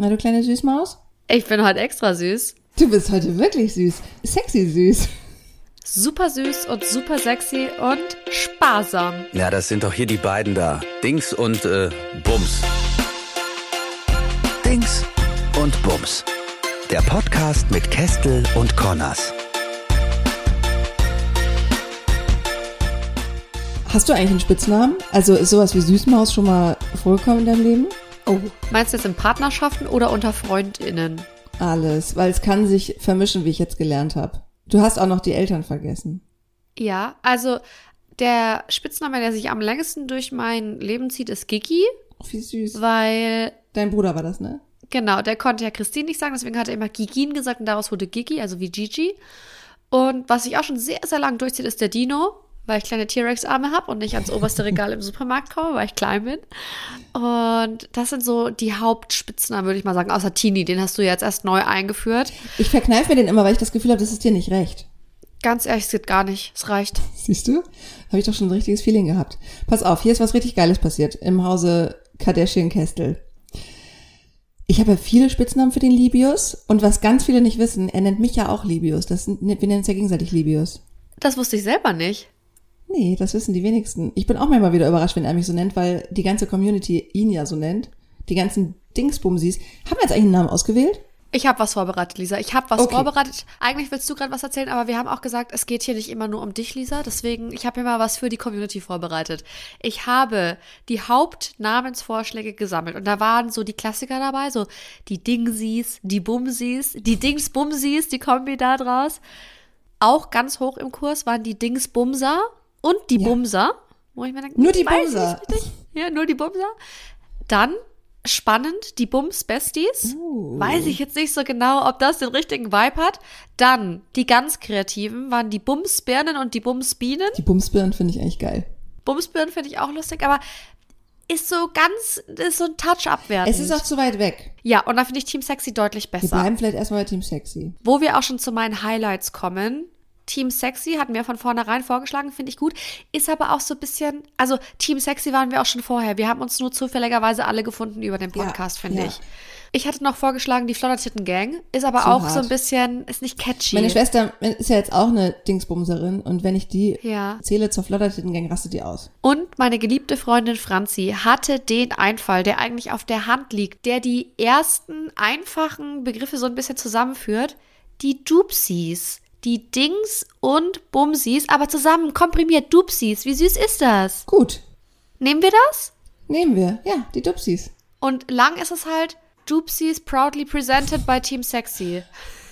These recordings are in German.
Na, du kleine Süßmaus? Ich bin heute extra süß. Du bist heute wirklich süß. Sexy süß. Super süß und super sexy und sparsam. Ja, das sind doch hier die beiden da. Dings und äh, Bums. Dings und Bums. Der Podcast mit Kestel und Connors. Hast du eigentlich einen Spitznamen? Also ist sowas wie Süßmaus schon mal vorgekommen in deinem Leben? Oh. Meinst du jetzt in Partnerschaften oder unter FreundInnen? Alles, weil es kann sich vermischen, wie ich jetzt gelernt habe. Du hast auch noch die Eltern vergessen. Ja, also der Spitzname, der sich am längsten durch mein Leben zieht, ist Gigi. Oh, wie süß. Weil. Dein Bruder war das, ne? Genau, der konnte ja Christine nicht sagen, deswegen hat er immer Gigin gesagt und daraus wurde Gigi, also wie Gigi. Und was sich auch schon sehr, sehr lang durchzieht, ist der Dino weil ich kleine T-Rex-Arme habe und nicht ans oberste Regal im Supermarkt komme, weil ich klein bin. Und das sind so die Hauptspitznamen, würde ich mal sagen, außer Tini, den hast du jetzt erst neu eingeführt. Ich verkneife mir den immer, weil ich das Gefühl habe, das ist dir nicht recht. Ganz ehrlich, es geht gar nicht. Es reicht. Siehst du? Habe ich doch schon ein richtiges Feeling gehabt. Pass auf, hier ist was richtig Geiles passiert im Hause Kardashian-Kestel. Ich habe ja viele Spitznamen für den Libius und was ganz viele nicht wissen, er nennt mich ja auch Libius. Das, wir nennen es ja gegenseitig Libius. Das wusste ich selber nicht. Nee, das wissen die wenigsten. Ich bin auch manchmal wieder überrascht, wenn er mich so nennt, weil die ganze Community ihn ja so nennt. Die ganzen Dingsbumsis. Haben wir jetzt eigentlich einen Namen ausgewählt? Ich habe was vorbereitet, Lisa. Ich habe was okay. vorbereitet. Eigentlich willst du gerade was erzählen, aber wir haben auch gesagt, es geht hier nicht immer nur um dich, Lisa. Deswegen, ich habe hier mal was für die Community vorbereitet. Ich habe die Hauptnamensvorschläge gesammelt und da waren so die Klassiker dabei, so die Dingsies, die Bumsis, die Dingsbumsis, die Kombi da draus. Auch ganz hoch im Kurs waren die Dingsbumser und die ja. Bumser. Wo ich mir denke, nur die Bumser. Ja, nur die Bumser. Dann spannend, die Bums Besties. Uh. Weiß ich jetzt nicht so genau, ob das den richtigen Vibe hat. Dann die ganz kreativen waren die Bumsbirnen und die Bumsbienen. Die Bumsbirnen finde ich eigentlich geil. Bumsbirnen finde ich auch lustig, aber ist so ganz, ist so ein Touch abwertend. Es ist auch zu weit weg. Ja, und da finde ich Team Sexy deutlich besser. Wir bleiben vielleicht erstmal bei Team Sexy. Wo wir auch schon zu meinen Highlights kommen. Team Sexy hatten wir von vornherein vorgeschlagen, finde ich gut. Ist aber auch so ein bisschen, also Team Sexy waren wir auch schon vorher. Wir haben uns nur zufälligerweise alle gefunden über den Podcast, ja, finde ja. ich. Ich hatte noch vorgeschlagen, die Flottertitten Gang, ist aber Zu auch hart. so ein bisschen, ist nicht catchy. Meine Schwester ist ja jetzt auch eine Dingsbumserin und wenn ich die ja. zähle zur Flottertitten Gang, rastet die aus. Und meine geliebte Freundin Franzi hatte den Einfall, der eigentlich auf der Hand liegt, der die ersten einfachen Begriffe so ein bisschen zusammenführt. Die Dupsies die Dings und Bumsis, aber zusammen komprimiert Dupsis. Wie süß ist das? Gut. Nehmen wir das? Nehmen wir, ja, die Dupsis. Und lang ist es halt Dupsis proudly presented by Team Sexy.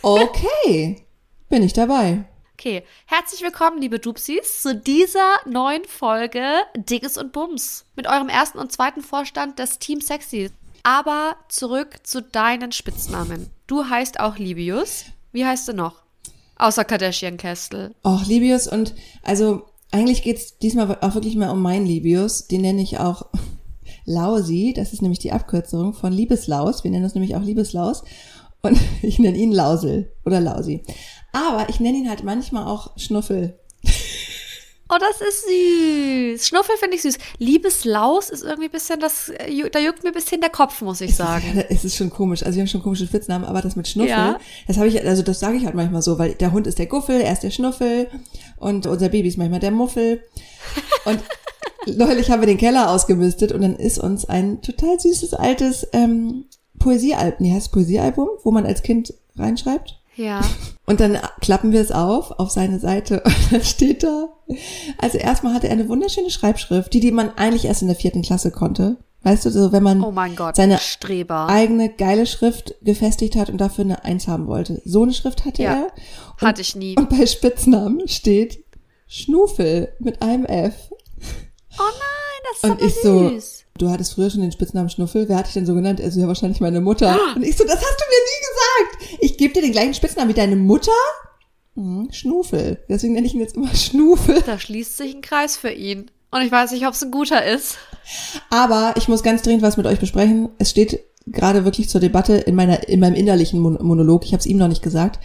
Okay, bin ich dabei. Okay, herzlich willkommen, liebe Dupsis, zu dieser neuen Folge Digges und Bums mit eurem ersten und zweiten Vorstand des Team Sexy. Aber zurück zu deinen Spitznamen. Du heißt auch Libius. Wie heißt du noch? Außer Kardashian-Kestel. Och, Libius und also eigentlich geht's diesmal auch wirklich mal um meinen Libius. Den nenne ich auch Lausi. Das ist nämlich die Abkürzung von Liebeslaus. Wir nennen das nämlich auch Liebeslaus. Und ich nenne ihn Lausel oder Lausi. Aber ich nenne ihn halt manchmal auch Schnuffel. Oh, das ist süß. Schnuffel finde ich süß. Liebeslaus ist irgendwie ein bisschen das, äh, da juckt mir ein bisschen der Kopf, muss ich sagen. Es ist schon komisch. Also wir haben schon komische Spitznamen, aber das mit Schnuffel, ja. das habe ich, also das sage ich halt manchmal so, weil der Hund ist der Guffel, er ist der Schnuffel und unser Baby ist manchmal der Muffel. Und neulich haben wir den Keller ausgemistet und dann ist uns ein total süßes altes ähm, Poesiealbum, nee, heißt Poesiealbum, wo man als Kind reinschreibt. Ja. Und dann klappen wir es auf, auf seine Seite und dann steht da, also erstmal hatte er eine wunderschöne Schreibschrift, die, die man eigentlich erst in der vierten Klasse konnte. Weißt du, so wenn man oh Gott, seine Streber. eigene geile Schrift gefestigt hat und dafür eine Eins haben wollte. So eine Schrift hatte ja, er. Und, hatte ich nie. Und bei Spitznamen steht Schnufel mit einem F. Oh nein, das ist und ich süß. so, du hattest früher schon den Spitznamen Schnuffel. Wer hat dich denn so genannt? Also ja wahrscheinlich meine Mutter. Ah. Und ich so, das hast du mir nie gesagt. Ich gebe dir den gleichen Spitznamen wie deine Mutter. Hm, Schnufel. Deswegen nenne ich ihn jetzt immer Schnufel. Da schließt sich ein Kreis für ihn. Und ich weiß nicht, ob es ein guter ist. Aber ich muss ganz dringend was mit euch besprechen. Es steht gerade wirklich zur Debatte in meiner in meinem innerlichen Monolog. Ich habe es ihm noch nicht gesagt.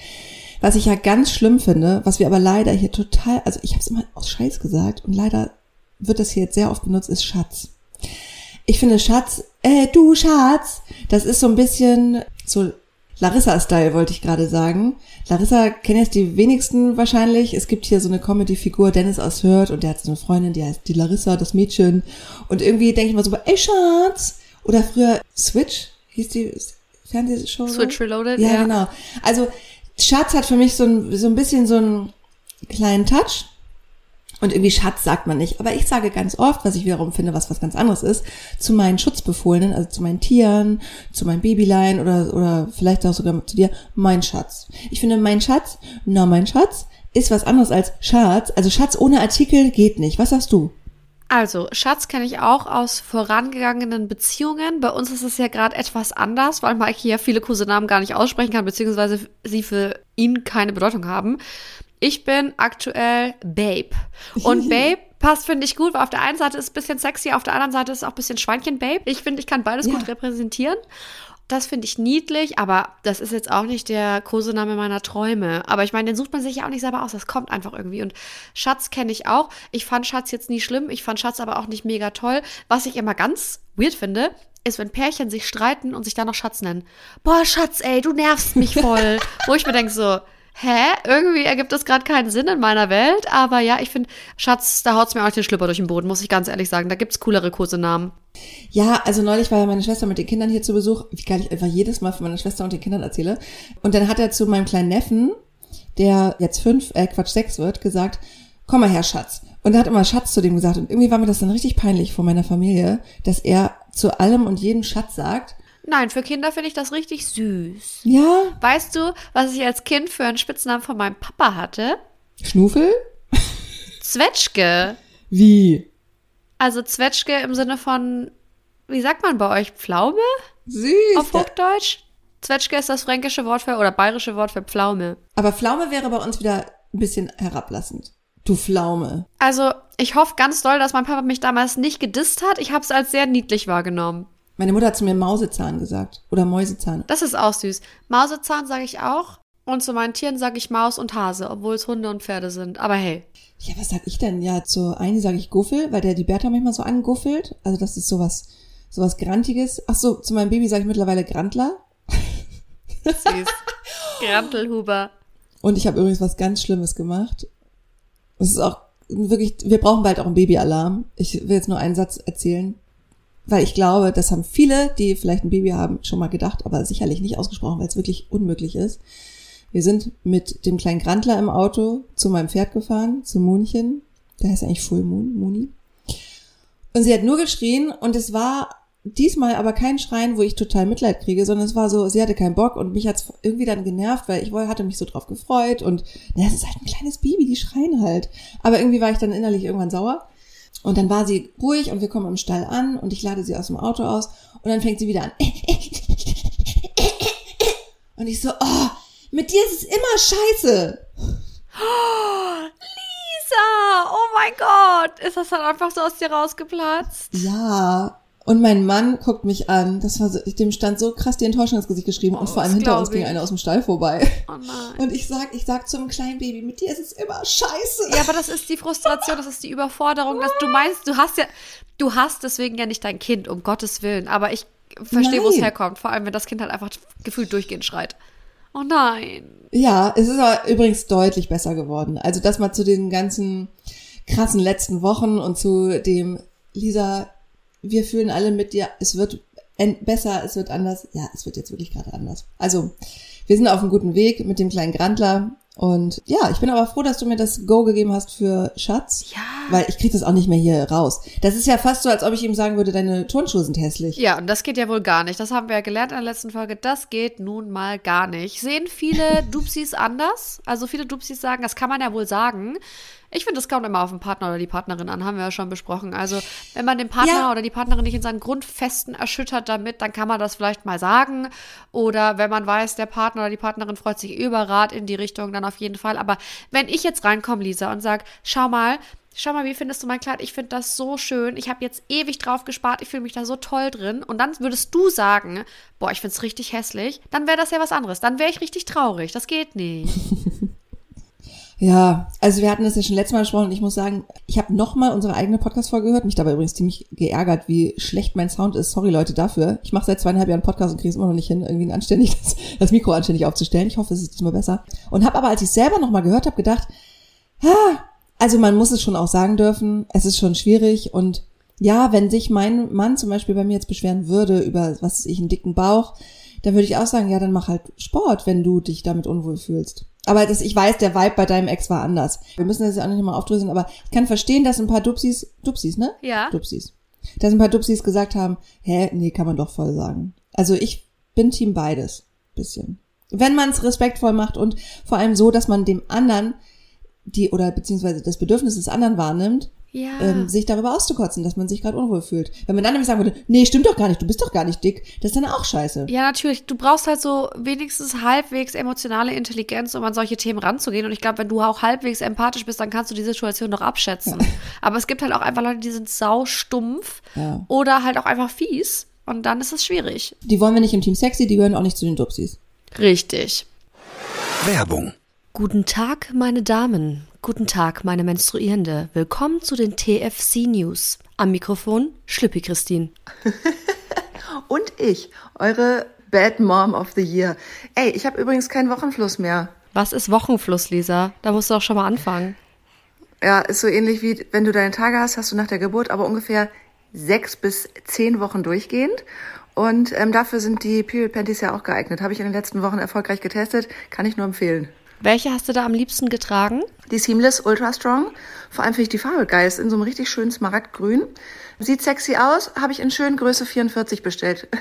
Was ich ja ganz schlimm finde, was wir aber leider hier total, also ich habe es immer aus Scheiß gesagt und leider wird das hier jetzt sehr oft benutzt, ist Schatz. Ich finde, Schatz äh, du Schatz, das ist so ein bisschen so Larissa-Style, wollte ich gerade sagen. Larissa kennen jetzt die wenigsten wahrscheinlich. Es gibt hier so eine Comedy-Figur, Dennis aus Hört, und der hat so eine Freundin, die heißt die Larissa, das Mädchen. Und irgendwie denke ich mal so, ey Schatz! Oder früher Switch, hieß die Fernsehshow? Switch Reloaded, ja. Ja, genau. Also Schatz hat für mich so ein, so ein bisschen so einen kleinen Touch. Und irgendwie Schatz sagt man nicht. Aber ich sage ganz oft, was ich wiederum finde, was was ganz anderes ist, zu meinen Schutzbefohlenen, also zu meinen Tieren, zu meinem Babylein oder, oder vielleicht auch sogar zu dir, mein Schatz. Ich finde, mein Schatz, na, mein Schatz, ist was anderes als Schatz. Also Schatz ohne Artikel geht nicht. Was sagst du? Also, Schatz kenne ich auch aus vorangegangenen Beziehungen. Bei uns ist es ja gerade etwas anders, weil Maike ja viele Kosenamen gar nicht aussprechen kann, beziehungsweise sie für ihn keine Bedeutung haben. Ich bin aktuell Babe. Und Babe passt, finde ich, gut, weil auf der einen Seite ist es ein bisschen sexy, auf der anderen Seite ist es auch ein bisschen Schweinchen-Babe. Ich finde, ich kann beides ja. gut repräsentieren. Das finde ich niedlich, aber das ist jetzt auch nicht der Kosename meiner Träume. Aber ich meine, den sucht man sich ja auch nicht selber aus. Das kommt einfach irgendwie. Und Schatz kenne ich auch. Ich fand Schatz jetzt nie schlimm. Ich fand Schatz aber auch nicht mega toll. Was ich immer ganz weird finde, ist, wenn Pärchen sich streiten und sich dann noch Schatz nennen. Boah, Schatz, ey, du nervst mich voll. Wo ich mir denke so, hä, irgendwie ergibt das gerade keinen Sinn in meiner Welt. Aber ja, ich finde, Schatz, da haut's mir auch den Schlüpper durch den Boden, muss ich ganz ehrlich sagen. Da gibt's coolere Kosenamen. Ja, also neulich war ja meine Schwester mit den Kindern hier zu Besuch, wie geil ich einfach jedes Mal von meiner Schwester und den Kindern erzähle. Und dann hat er zu meinem kleinen Neffen, der jetzt fünf, äh Quatsch, sechs wird, gesagt, komm mal her, Schatz. Und er hat immer Schatz zu dem gesagt. Und irgendwie war mir das dann richtig peinlich vor meiner Familie, dass er zu allem und jedem Schatz sagt. Nein, für Kinder finde ich das richtig süß. Ja. Weißt du, was ich als Kind für einen Spitznamen von meinem Papa hatte? Schnuffel? Zwetschge. Wie? Also Zwetschge im Sinne von, wie sagt man bei euch, Pflaume? Süß. Auf Hochdeutsch? Zwetschge ist das fränkische Wort für oder bayerische Wort für Pflaume. Aber Pflaume wäre bei uns wieder ein bisschen herablassend. Du Pflaume. Also, ich hoffe ganz doll, dass mein Papa mich damals nicht gedisst hat. Ich habe es als sehr niedlich wahrgenommen. Meine Mutter hat zu mir Mausezahn gesagt. Oder Mäusezahn. Das ist auch süß. Mausezahn sage ich auch. Und zu meinen Tieren sage ich Maus und Hase, obwohl es Hunde und Pferde sind. Aber hey. Ja, was sag ich denn? Ja, zu einen sage ich Guffel, weil der die Bertha manchmal so anguffelt. Also das ist sowas, sowas Grantiges. Ach so, zu meinem Baby sage ich mittlerweile Grantler. Süß. Grantelhuber. Und ich habe übrigens was ganz Schlimmes gemacht. Das ist auch wirklich, wir brauchen bald auch einen Babyalarm. Ich will jetzt nur einen Satz erzählen weil ich glaube, das haben viele, die vielleicht ein Baby haben, schon mal gedacht, aber sicherlich nicht ausgesprochen, weil es wirklich unmöglich ist. Wir sind mit dem kleinen Grandler im Auto zu meinem Pferd gefahren, zu Munchen. Der heißt eigentlich Full Moon, Muni. Und sie hat nur geschrien und es war diesmal aber kein Schreien, wo ich total Mitleid kriege, sondern es war so, sie hatte keinen Bock und mich hat's irgendwie dann genervt, weil ich hatte mich so drauf gefreut und na, es ist halt ein kleines Baby, die schreien halt. Aber irgendwie war ich dann innerlich irgendwann sauer und dann war sie ruhig und wir kommen im Stall an und ich lade sie aus dem Auto aus und dann fängt sie wieder an. Und ich so, oh, mit dir ist es immer scheiße. Oh, Lisa, oh mein Gott, ist das dann einfach so aus dir rausgeplatzt? Ja, und mein Mann guckt mich an. Das war so, dem stand so krass die Enttäuschung ins Gesicht geschrieben. Oh, und vor allem hinter uns ging einer aus dem Stall vorbei. Oh nein. Und ich sag, ich sag zum kleinen Baby, mit dir ist es immer scheiße. Ja, aber das ist die Frustration, das ist die Überforderung, dass du meinst, du hast ja, du hast deswegen ja nicht dein Kind, um Gottes Willen. Aber ich verstehe, wo es herkommt. Vor allem, wenn das Kind halt einfach gefühlt durchgehend schreit. Oh nein. Ja, es ist aber übrigens deutlich besser geworden. Also das mal zu den ganzen krassen letzten Wochen und zu dem Lisa, wir fühlen alle mit dir, es wird besser, es wird anders. Ja, es wird jetzt wirklich gerade anders. Also, wir sind auf einem guten Weg mit dem kleinen Grandler. Und ja, ich bin aber froh, dass du mir das Go gegeben hast für Schatz. Ja. Weil ich krieg das auch nicht mehr hier raus. Das ist ja fast so, als ob ich ihm sagen würde, deine Turnschuhe sind hässlich. Ja, und das geht ja wohl gar nicht. Das haben wir ja gelernt in der letzten Folge. Das geht nun mal gar nicht. Sehen viele Dupsis anders? Also viele Dupsis sagen, das kann man ja wohl sagen. Ich finde, das kommt immer auf den Partner oder die Partnerin an, haben wir ja schon besprochen. Also, wenn man den Partner ja. oder die Partnerin nicht in seinen Grundfesten erschüttert damit, dann kann man das vielleicht mal sagen. Oder wenn man weiß, der Partner oder die Partnerin freut sich über Rat in die Richtung, dann auf jeden Fall. Aber wenn ich jetzt reinkomme, Lisa, und sage, schau mal, schau mal, wie findest du mein Kleid? Ich finde das so schön. Ich habe jetzt ewig drauf gespart. Ich fühle mich da so toll drin. Und dann würdest du sagen, boah, ich finde es richtig hässlich. Dann wäre das ja was anderes. Dann wäre ich richtig traurig. Das geht nicht. Ja, also wir hatten das ja schon letztes Mal gesprochen und ich muss sagen, ich habe nochmal unsere eigene Podcast-Folge gehört, mich dabei übrigens ziemlich geärgert, wie schlecht mein Sound ist. Sorry Leute dafür. Ich mache seit zweieinhalb Jahren Podcast und kriege es immer noch nicht hin, irgendwie anständig das, das Mikro anständig aufzustellen. Ich hoffe, es ist diesmal besser. Und habe aber, als ich selber nochmal gehört habe, gedacht, ah, also man muss es schon auch sagen dürfen, es ist schon schwierig und ja, wenn sich mein Mann zum Beispiel bei mir jetzt beschweren würde über, was ich, einen dicken Bauch, dann würde ich auch sagen, ja, dann mach halt Sport, wenn du dich damit unwohl fühlst. Aber das, ich weiß, der Vibe bei deinem Ex war anders. Wir müssen das ja auch nicht mal aufdröseln, aber ich kann verstehen, dass ein paar Dupsis, Dupsis, ne? Ja. Dupsis. Dass ein paar Dupsis gesagt haben, hä, nee, kann man doch voll sagen. Also ich bin Team beides. Bisschen. Wenn man es respektvoll macht und vor allem so, dass man dem anderen die oder beziehungsweise das Bedürfnis des anderen wahrnimmt ja. ähm, sich darüber auszukotzen, dass man sich gerade unwohl fühlt. Wenn man dann nämlich sagen würde, nee, stimmt doch gar nicht, du bist doch gar nicht dick, das ist dann auch scheiße. Ja, natürlich. Du brauchst halt so wenigstens halbwegs emotionale Intelligenz, um an solche Themen ranzugehen. Und ich glaube, wenn du auch halbwegs empathisch bist, dann kannst du die Situation noch abschätzen. Ja. Aber es gibt halt auch einfach Leute, die sind saustumpf ja. oder halt auch einfach fies. Und dann ist es schwierig. Die wollen wir nicht im Team Sexy, die gehören auch nicht zu den Dupsis. Richtig. Werbung. Guten Tag, meine Damen. Guten Tag, meine Menstruierende. Willkommen zu den TFC News. Am Mikrofon Schlüppi Christine. Und ich, eure Bad Mom of the Year. Ey, ich habe übrigens keinen Wochenfluss mehr. Was ist Wochenfluss, Lisa? Da musst du doch schon mal anfangen. Ja, ist so ähnlich wie wenn du deine Tage hast, hast du nach der Geburt aber ungefähr sechs bis zehn Wochen durchgehend. Und ähm, dafür sind die Period Panties ja auch geeignet. Habe ich in den letzten Wochen erfolgreich getestet. Kann ich nur empfehlen. Welche hast du da am liebsten getragen? Die Seamless Ultra Strong. Vor allem finde ich die Farbe geil. Ist in so einem richtig schönen Smaragdgrün. Sieht sexy aus. Habe ich in schön Größe 44 bestellt.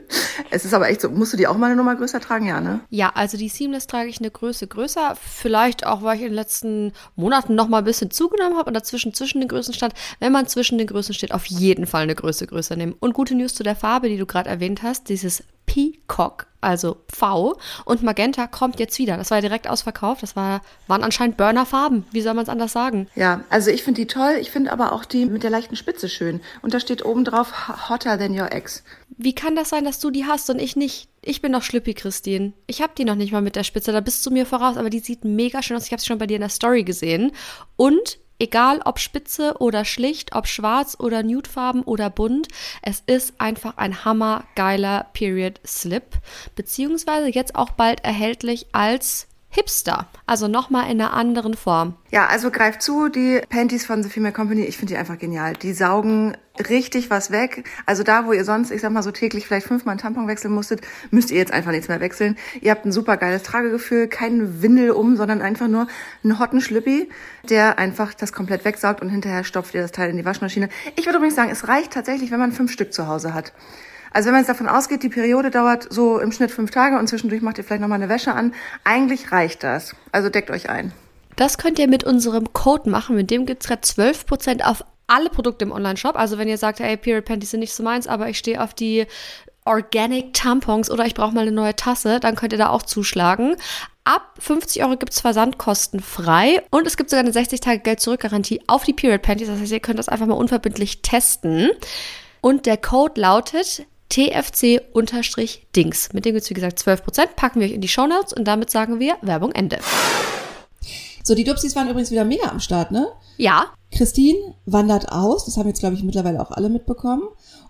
Es ist aber echt so, musst du die auch mal eine Nummer größer tragen, ja, ne? Ja, also die Seamless trage ich eine Größe größer. Vielleicht auch, weil ich in den letzten Monaten noch mal ein bisschen zugenommen habe und dazwischen zwischen den Größen stand. Wenn man zwischen den Größen steht, auf jeden Fall eine Größe größer nehmen. Und gute News zu der Farbe, die du gerade erwähnt hast, dieses Peacock, also Pfau. Und Magenta kommt jetzt wieder. Das war ja direkt ausverkauft. Das war, waren anscheinend Burnerfarben. Wie soll man es anders sagen? Ja, also ich finde die toll. Ich finde aber auch die mit der leichten Spitze schön. Und da steht oben drauf Hotter than your ex. Wie kann das sein, dass du die hast und ich nicht? Ich bin doch Schlüppi, Christine. Ich habe die noch nicht mal mit der Spitze. Da bist du mir voraus. Aber die sieht mega schön aus. Ich habe sie schon bei dir in der Story gesehen. Und Egal ob spitze oder schlicht, ob schwarz oder nudefarben oder bunt, es ist einfach ein hammergeiler Period Slip, beziehungsweise jetzt auch bald erhältlich als Hipster. Also nochmal in einer anderen Form. Ja, also greift zu, die Panties von The Female Company, ich finde die einfach genial. Die saugen richtig was weg. Also da, wo ihr sonst, ich sag mal so täglich vielleicht fünfmal einen Tampon wechseln musstet, müsst ihr jetzt einfach nichts mehr wechseln. Ihr habt ein super geiles Tragegefühl, keinen Windel um, sondern einfach nur einen hotten Schlüppi, der einfach das komplett wegsaugt und hinterher stopft ihr das Teil in die Waschmaschine. Ich würde übrigens sagen, es reicht tatsächlich, wenn man fünf Stück zu Hause hat. Also wenn man jetzt davon ausgeht, die Periode dauert so im Schnitt fünf Tage und zwischendurch macht ihr vielleicht nochmal eine Wäsche an, eigentlich reicht das. Also deckt euch ein. Das könnt ihr mit unserem Code machen. Mit dem gibt's gerade 12% auf alle Produkte im Online-Shop. Also wenn ihr sagt, hey, Period Panties sind nicht so meins, aber ich stehe auf die Organic Tampons oder ich brauche mal eine neue Tasse, dann könnt ihr da auch zuschlagen. Ab 50 Euro gibt's Versandkosten frei und es gibt sogar eine 60-Tage-Geld-Zurück-Garantie auf die Period Panties. Das heißt, ihr könnt das einfach mal unverbindlich testen. Und der Code lautet TFC-Dings. Mit dem gibt es, wie gesagt, 12%. Packen wir euch in die Show Notes und damit sagen wir Werbung Ende. So, die Dupsis waren übrigens wieder mega am Start, ne? Ja. Christine wandert aus. Das haben jetzt, glaube ich, mittlerweile auch alle mitbekommen.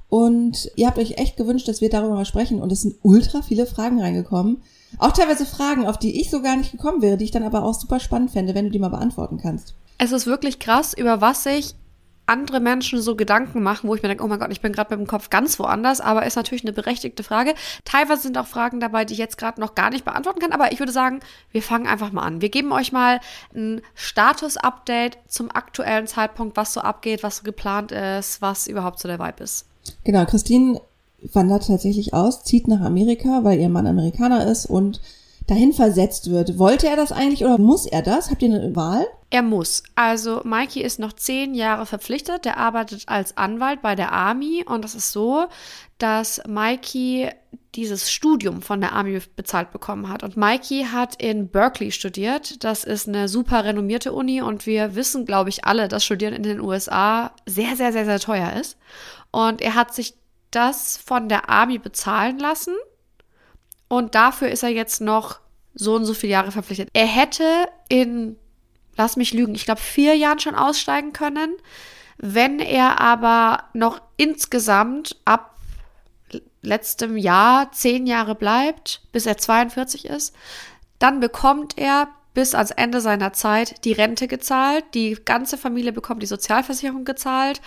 Und ihr habt euch echt gewünscht, dass wir darüber mal sprechen. Und es sind ultra viele Fragen reingekommen. Auch teilweise Fragen, auf die ich so gar nicht gekommen wäre, die ich dann aber auch super spannend fände, wenn du die mal beantworten kannst. Es ist wirklich krass, über was ich andere Menschen so Gedanken machen, wo ich mir denke, oh mein Gott, ich bin gerade mit dem Kopf ganz woanders, aber ist natürlich eine berechtigte Frage. Teilweise sind auch Fragen dabei, die ich jetzt gerade noch gar nicht beantworten kann, aber ich würde sagen, wir fangen einfach mal an. Wir geben euch mal ein Status-Update zum aktuellen Zeitpunkt, was so abgeht, was so geplant ist, was überhaupt so der Vibe ist. Genau, Christine wandert tatsächlich aus, zieht nach Amerika, weil ihr Mann Amerikaner ist und dahin versetzt wird. Wollte er das eigentlich oder muss er das? Habt ihr eine Wahl? Er muss. Also Mikey ist noch zehn Jahre verpflichtet. Der arbeitet als Anwalt bei der Army und das ist so, dass Mikey dieses Studium von der Army bezahlt bekommen hat. Und Mikey hat in Berkeley studiert. Das ist eine super renommierte Uni und wir wissen, glaube ich, alle, dass Studieren in den USA sehr, sehr, sehr, sehr teuer ist. Und er hat sich das von der Army bezahlen lassen und dafür ist er jetzt noch so und so viele Jahre verpflichtet. Er hätte in lass mich lügen, ich glaube vier Jahren schon aussteigen können. Wenn er aber noch insgesamt ab letztem Jahr zehn Jahre bleibt, bis er 42 ist, dann bekommt er bis ans Ende seiner Zeit die Rente gezahlt, die ganze Familie bekommt die Sozialversicherung gezahlt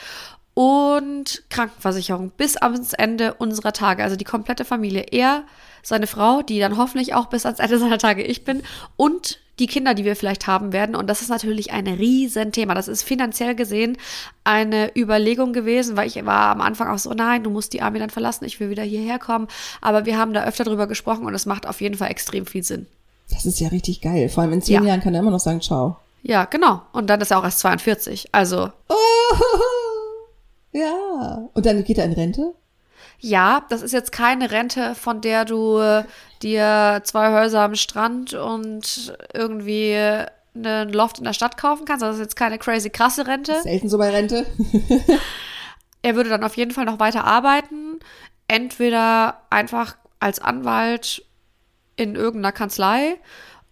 und Krankenversicherung bis ans Ende unserer Tage, also die komplette Familie. Er, seine Frau, die dann hoffentlich auch bis ans Ende seiner Tage ich bin und die Kinder, die wir vielleicht haben werden. Und das ist natürlich ein Riesenthema. Das ist finanziell gesehen eine Überlegung gewesen, weil ich war am Anfang auch so, nein, du musst die Armee dann verlassen, ich will wieder hierher kommen. Aber wir haben da öfter drüber gesprochen und es macht auf jeden Fall extrem viel Sinn. Das ist ja richtig geil. Vor allem in zehn ja. Jahren kann er immer noch sagen, ciao. Ja, genau. Und dann ist er auch erst 42. Also. Oh, ja. Und dann geht er in Rente? Ja, das ist jetzt keine Rente, von der du äh, dir zwei Häuser am Strand und irgendwie einen Loft in der Stadt kaufen kannst. Das ist jetzt keine crazy krasse Rente. Selten so bei Rente. er würde dann auf jeden Fall noch weiter arbeiten. Entweder einfach als Anwalt in irgendeiner Kanzlei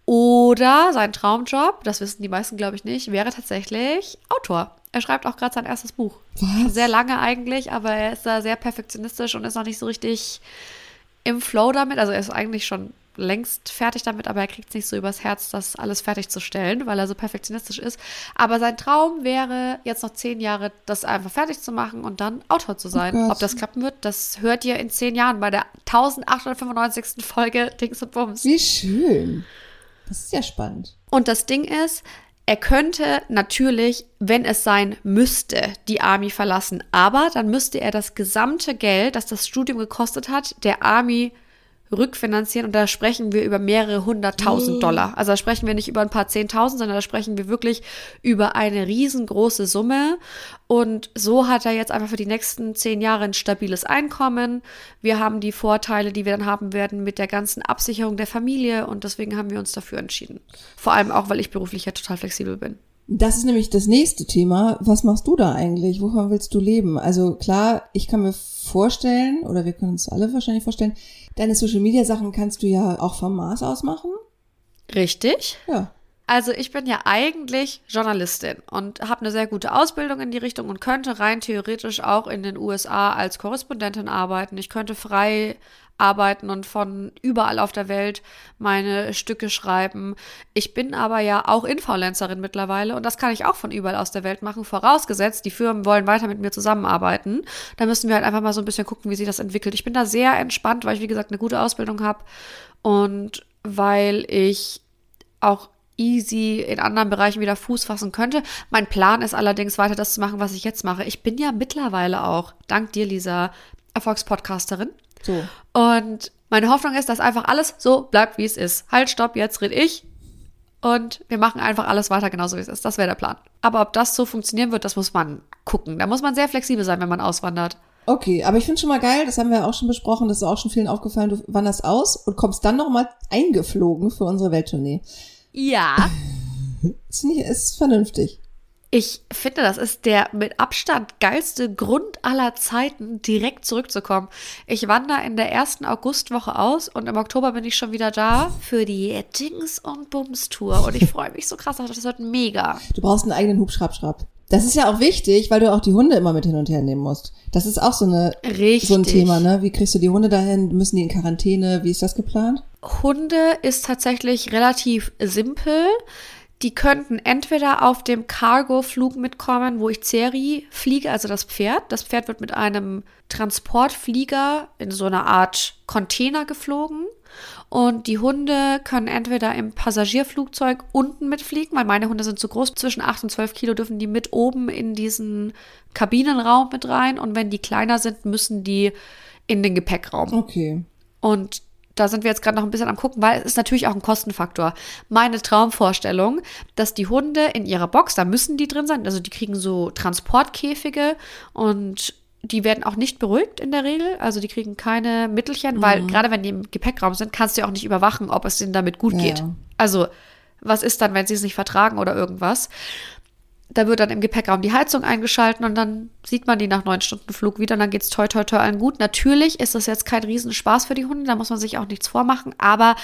oder sein Traumjob, das wissen die meisten, glaube ich, nicht, wäre tatsächlich Autor. Er schreibt auch gerade sein erstes Buch. Was? Sehr lange eigentlich, aber er ist da sehr perfektionistisch und ist noch nicht so richtig im Flow damit. Also er ist eigentlich schon längst fertig damit, aber er kriegt es nicht so übers Herz, das alles fertigzustellen, weil er so perfektionistisch ist. Aber sein Traum wäre, jetzt noch zehn Jahre das einfach fertig zu machen und dann Autor zu sein. Oh Ob das klappen wird, das hört ihr in zehn Jahren bei der 1895. Folge Dings und Bums. Wie schön. Das ist ja spannend. Und das Ding ist, er könnte natürlich, wenn es sein müsste, die Army verlassen, aber dann müsste er das gesamte Geld, das das Studium gekostet hat, der Army rückfinanzieren und da sprechen wir über mehrere hunderttausend oh. Dollar. Also da sprechen wir nicht über ein paar zehntausend, sondern da sprechen wir wirklich über eine riesengroße Summe. Und so hat er jetzt einfach für die nächsten zehn Jahre ein stabiles Einkommen. Wir haben die Vorteile, die wir dann haben werden mit der ganzen Absicherung der Familie und deswegen haben wir uns dafür entschieden. Vor allem auch, weil ich beruflich ja total flexibel bin. Das ist nämlich das nächste Thema. Was machst du da eigentlich? Wovon willst du leben? Also klar, ich kann mir vorstellen, oder wir können uns alle wahrscheinlich vorstellen, deine Social Media Sachen kannst du ja auch vom Mars aus machen. Richtig. Ja. Also ich bin ja eigentlich Journalistin und habe eine sehr gute Ausbildung in die Richtung und könnte rein theoretisch auch in den USA als Korrespondentin arbeiten. Ich könnte frei arbeiten und von überall auf der Welt meine Stücke schreiben. Ich bin aber ja auch Influencerin mittlerweile und das kann ich auch von überall aus der Welt machen, vorausgesetzt, die Firmen wollen weiter mit mir zusammenarbeiten. Da müssen wir halt einfach mal so ein bisschen gucken, wie sich das entwickelt. Ich bin da sehr entspannt, weil ich, wie gesagt, eine gute Ausbildung habe und weil ich auch easy in anderen Bereichen wieder Fuß fassen könnte. Mein Plan ist allerdings weiter das zu machen, was ich jetzt mache. Ich bin ja mittlerweile auch, dank dir, Lisa, Erfolgspodcasterin. So. Und meine Hoffnung ist, dass einfach alles so bleibt, wie es ist. Halt, stopp, jetzt red ich. Und wir machen einfach alles weiter genauso, wie es ist. Das wäre der Plan. Aber ob das so funktionieren wird, das muss man gucken. Da muss man sehr flexibel sein, wenn man auswandert. Okay, aber ich finde schon mal geil, das haben wir auch schon besprochen, das ist auch schon vielen aufgefallen, du wanderst aus und kommst dann nochmal eingeflogen für unsere Welttournee. Ja. ist, nicht, ist vernünftig. Ich finde, das ist der mit Abstand geilste Grund aller Zeiten, direkt zurückzukommen. Ich wandere in der ersten Augustwoche aus und im Oktober bin ich schon wieder da für die Dings und Bums Tour. Und ich freue mich so krass, das wird mega. Du brauchst einen eigenen Hubschrapp-Schrapp. Das ist ja auch wichtig, weil du auch die Hunde immer mit hin und her nehmen musst. Das ist auch so eine Richtig. so ein Thema, ne? Wie kriegst du die Hunde dahin? Müssen die in Quarantäne? Wie ist das geplant? Hunde ist tatsächlich relativ simpel. Die könnten entweder auf dem Cargo-Flug mitkommen, wo ich Ceri fliege, also das Pferd. Das Pferd wird mit einem Transportflieger in so einer Art Container geflogen. Und die Hunde können entweder im Passagierflugzeug unten mitfliegen, weil meine Hunde sind zu groß. Zwischen 8 und 12 Kilo dürfen die mit oben in diesen Kabinenraum mit rein. Und wenn die kleiner sind, müssen die in den Gepäckraum. Okay. Und da sind wir jetzt gerade noch ein bisschen am gucken, weil es ist natürlich auch ein Kostenfaktor. Meine Traumvorstellung, dass die Hunde in ihrer Box, da müssen die drin sein, also die kriegen so Transportkäfige und die werden auch nicht beruhigt in der Regel, also die kriegen keine Mittelchen, mhm. weil gerade wenn die im Gepäckraum sind, kannst du ja auch nicht überwachen, ob es denen damit gut ja. geht. Also was ist dann, wenn sie es nicht vertragen oder irgendwas? Da wird dann im Gepäckraum die Heizung eingeschalten und dann sieht man die nach neun Stunden Flug wieder und dann geht's toi toi toi allen gut. Natürlich ist das jetzt kein Riesenspaß für die Hunde, da muss man sich auch nichts vormachen, aber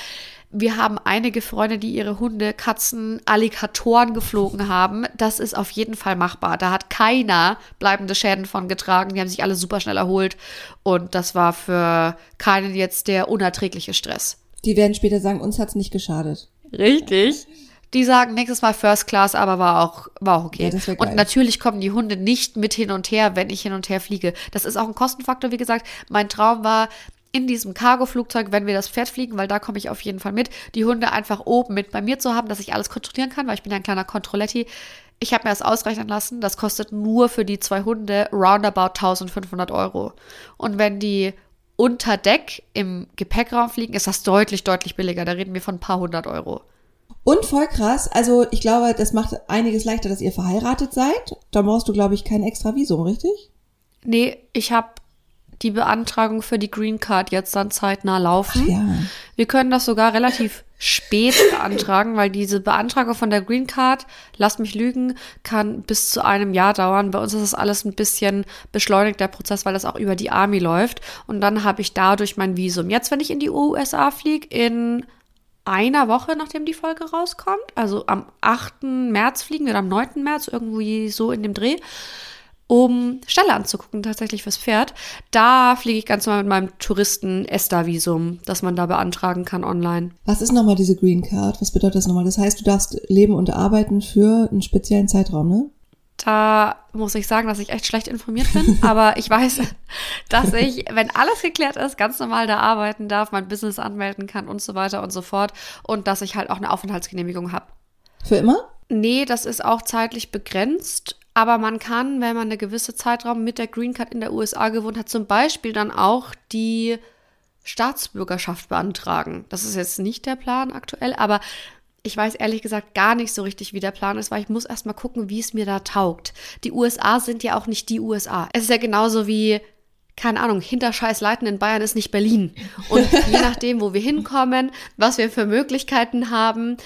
wir haben einige Freunde, die ihre Hunde, Katzen, Alligatoren geflogen haben. Das ist auf jeden Fall machbar. Da hat keiner bleibende Schäden von getragen. Die haben sich alle super schnell erholt. Und das war für keinen jetzt der unerträgliche Stress. Die werden später sagen, uns hat's nicht geschadet. Richtig. Die sagen nächstes Mal First Class, aber war auch, war auch okay. Ja, und natürlich kommen die Hunde nicht mit hin und her, wenn ich hin und her fliege. Das ist auch ein Kostenfaktor, wie gesagt. Mein Traum war, in diesem Cargo-Flugzeug, wenn wir das Pferd fliegen, weil da komme ich auf jeden Fall mit, die Hunde einfach oben mit bei mir zu haben, dass ich alles kontrollieren kann, weil ich bin ja ein kleiner Kontrolletti. Ich habe mir das ausrechnen lassen, das kostet nur für die zwei Hunde roundabout 1500 Euro. Und wenn die unter Deck im Gepäckraum fliegen, ist das deutlich, deutlich billiger. Da reden wir von ein paar hundert Euro. Und voll krass, also ich glaube, das macht einiges leichter, dass ihr verheiratet seid. Da brauchst du, glaube ich, kein extra Visum, richtig? Nee, ich habe die Beantragung für die Green Card jetzt dann zeitnah laufen. Ja. Wir können das sogar relativ spät beantragen, weil diese Beantragung von der Green Card, lasst mich lügen, kann bis zu einem Jahr dauern. Bei uns ist das alles ein bisschen beschleunigt, der Prozess, weil das auch über die Army läuft. Und dann habe ich dadurch mein Visum. Jetzt, wenn ich in die USA fliege, in einer Woche, nachdem die Folge rauskommt, also am 8. März fliegen wir, am 9. März, irgendwie so in dem Dreh, um Ställe anzugucken, tatsächlich fürs Pferd. Da fliege ich ganz normal mit meinem Touristen-ESTA-Visum, das man da beantragen kann online. Was ist nochmal diese Green Card? Was bedeutet das nochmal? Das heißt, du darfst leben und arbeiten für einen speziellen Zeitraum, ne? Da muss ich sagen, dass ich echt schlecht informiert bin, aber ich weiß, dass ich, wenn alles geklärt ist, ganz normal da arbeiten darf, mein Business anmelden kann und so weiter und so fort und dass ich halt auch eine Aufenthaltsgenehmigung habe. Für immer? Nee, das ist auch zeitlich begrenzt. Aber man kann, wenn man eine gewisse Zeitraum mit der Green Card in der USA gewohnt hat, zum Beispiel dann auch die Staatsbürgerschaft beantragen. Das ist jetzt nicht der Plan aktuell, aber ich weiß ehrlich gesagt gar nicht so richtig, wie der Plan ist, weil ich muss erst mal gucken, wie es mir da taugt. Die USA sind ja auch nicht die USA. Es ist ja genauso wie keine Ahnung, hinter Scheißleiten in Bayern ist nicht Berlin. Und je nachdem, wo wir hinkommen, was wir für Möglichkeiten haben,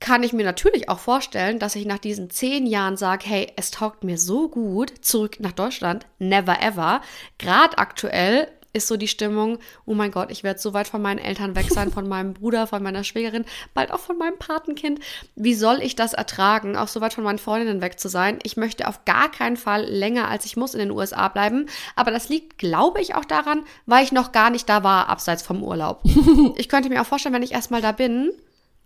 kann ich mir natürlich auch vorstellen, dass ich nach diesen zehn Jahren sage, hey, es taugt mir so gut, zurück nach Deutschland, never ever. Gerade aktuell ist so die Stimmung, oh mein Gott, ich werde so weit von meinen Eltern weg sein, von meinem Bruder, von meiner Schwägerin, bald auch von meinem Patenkind. Wie soll ich das ertragen, auch so weit von meinen Freundinnen weg zu sein? Ich möchte auf gar keinen Fall länger als ich muss in den USA bleiben. Aber das liegt, glaube ich, auch daran, weil ich noch gar nicht da war, abseits vom Urlaub. ich könnte mir auch vorstellen, wenn ich erstmal da bin,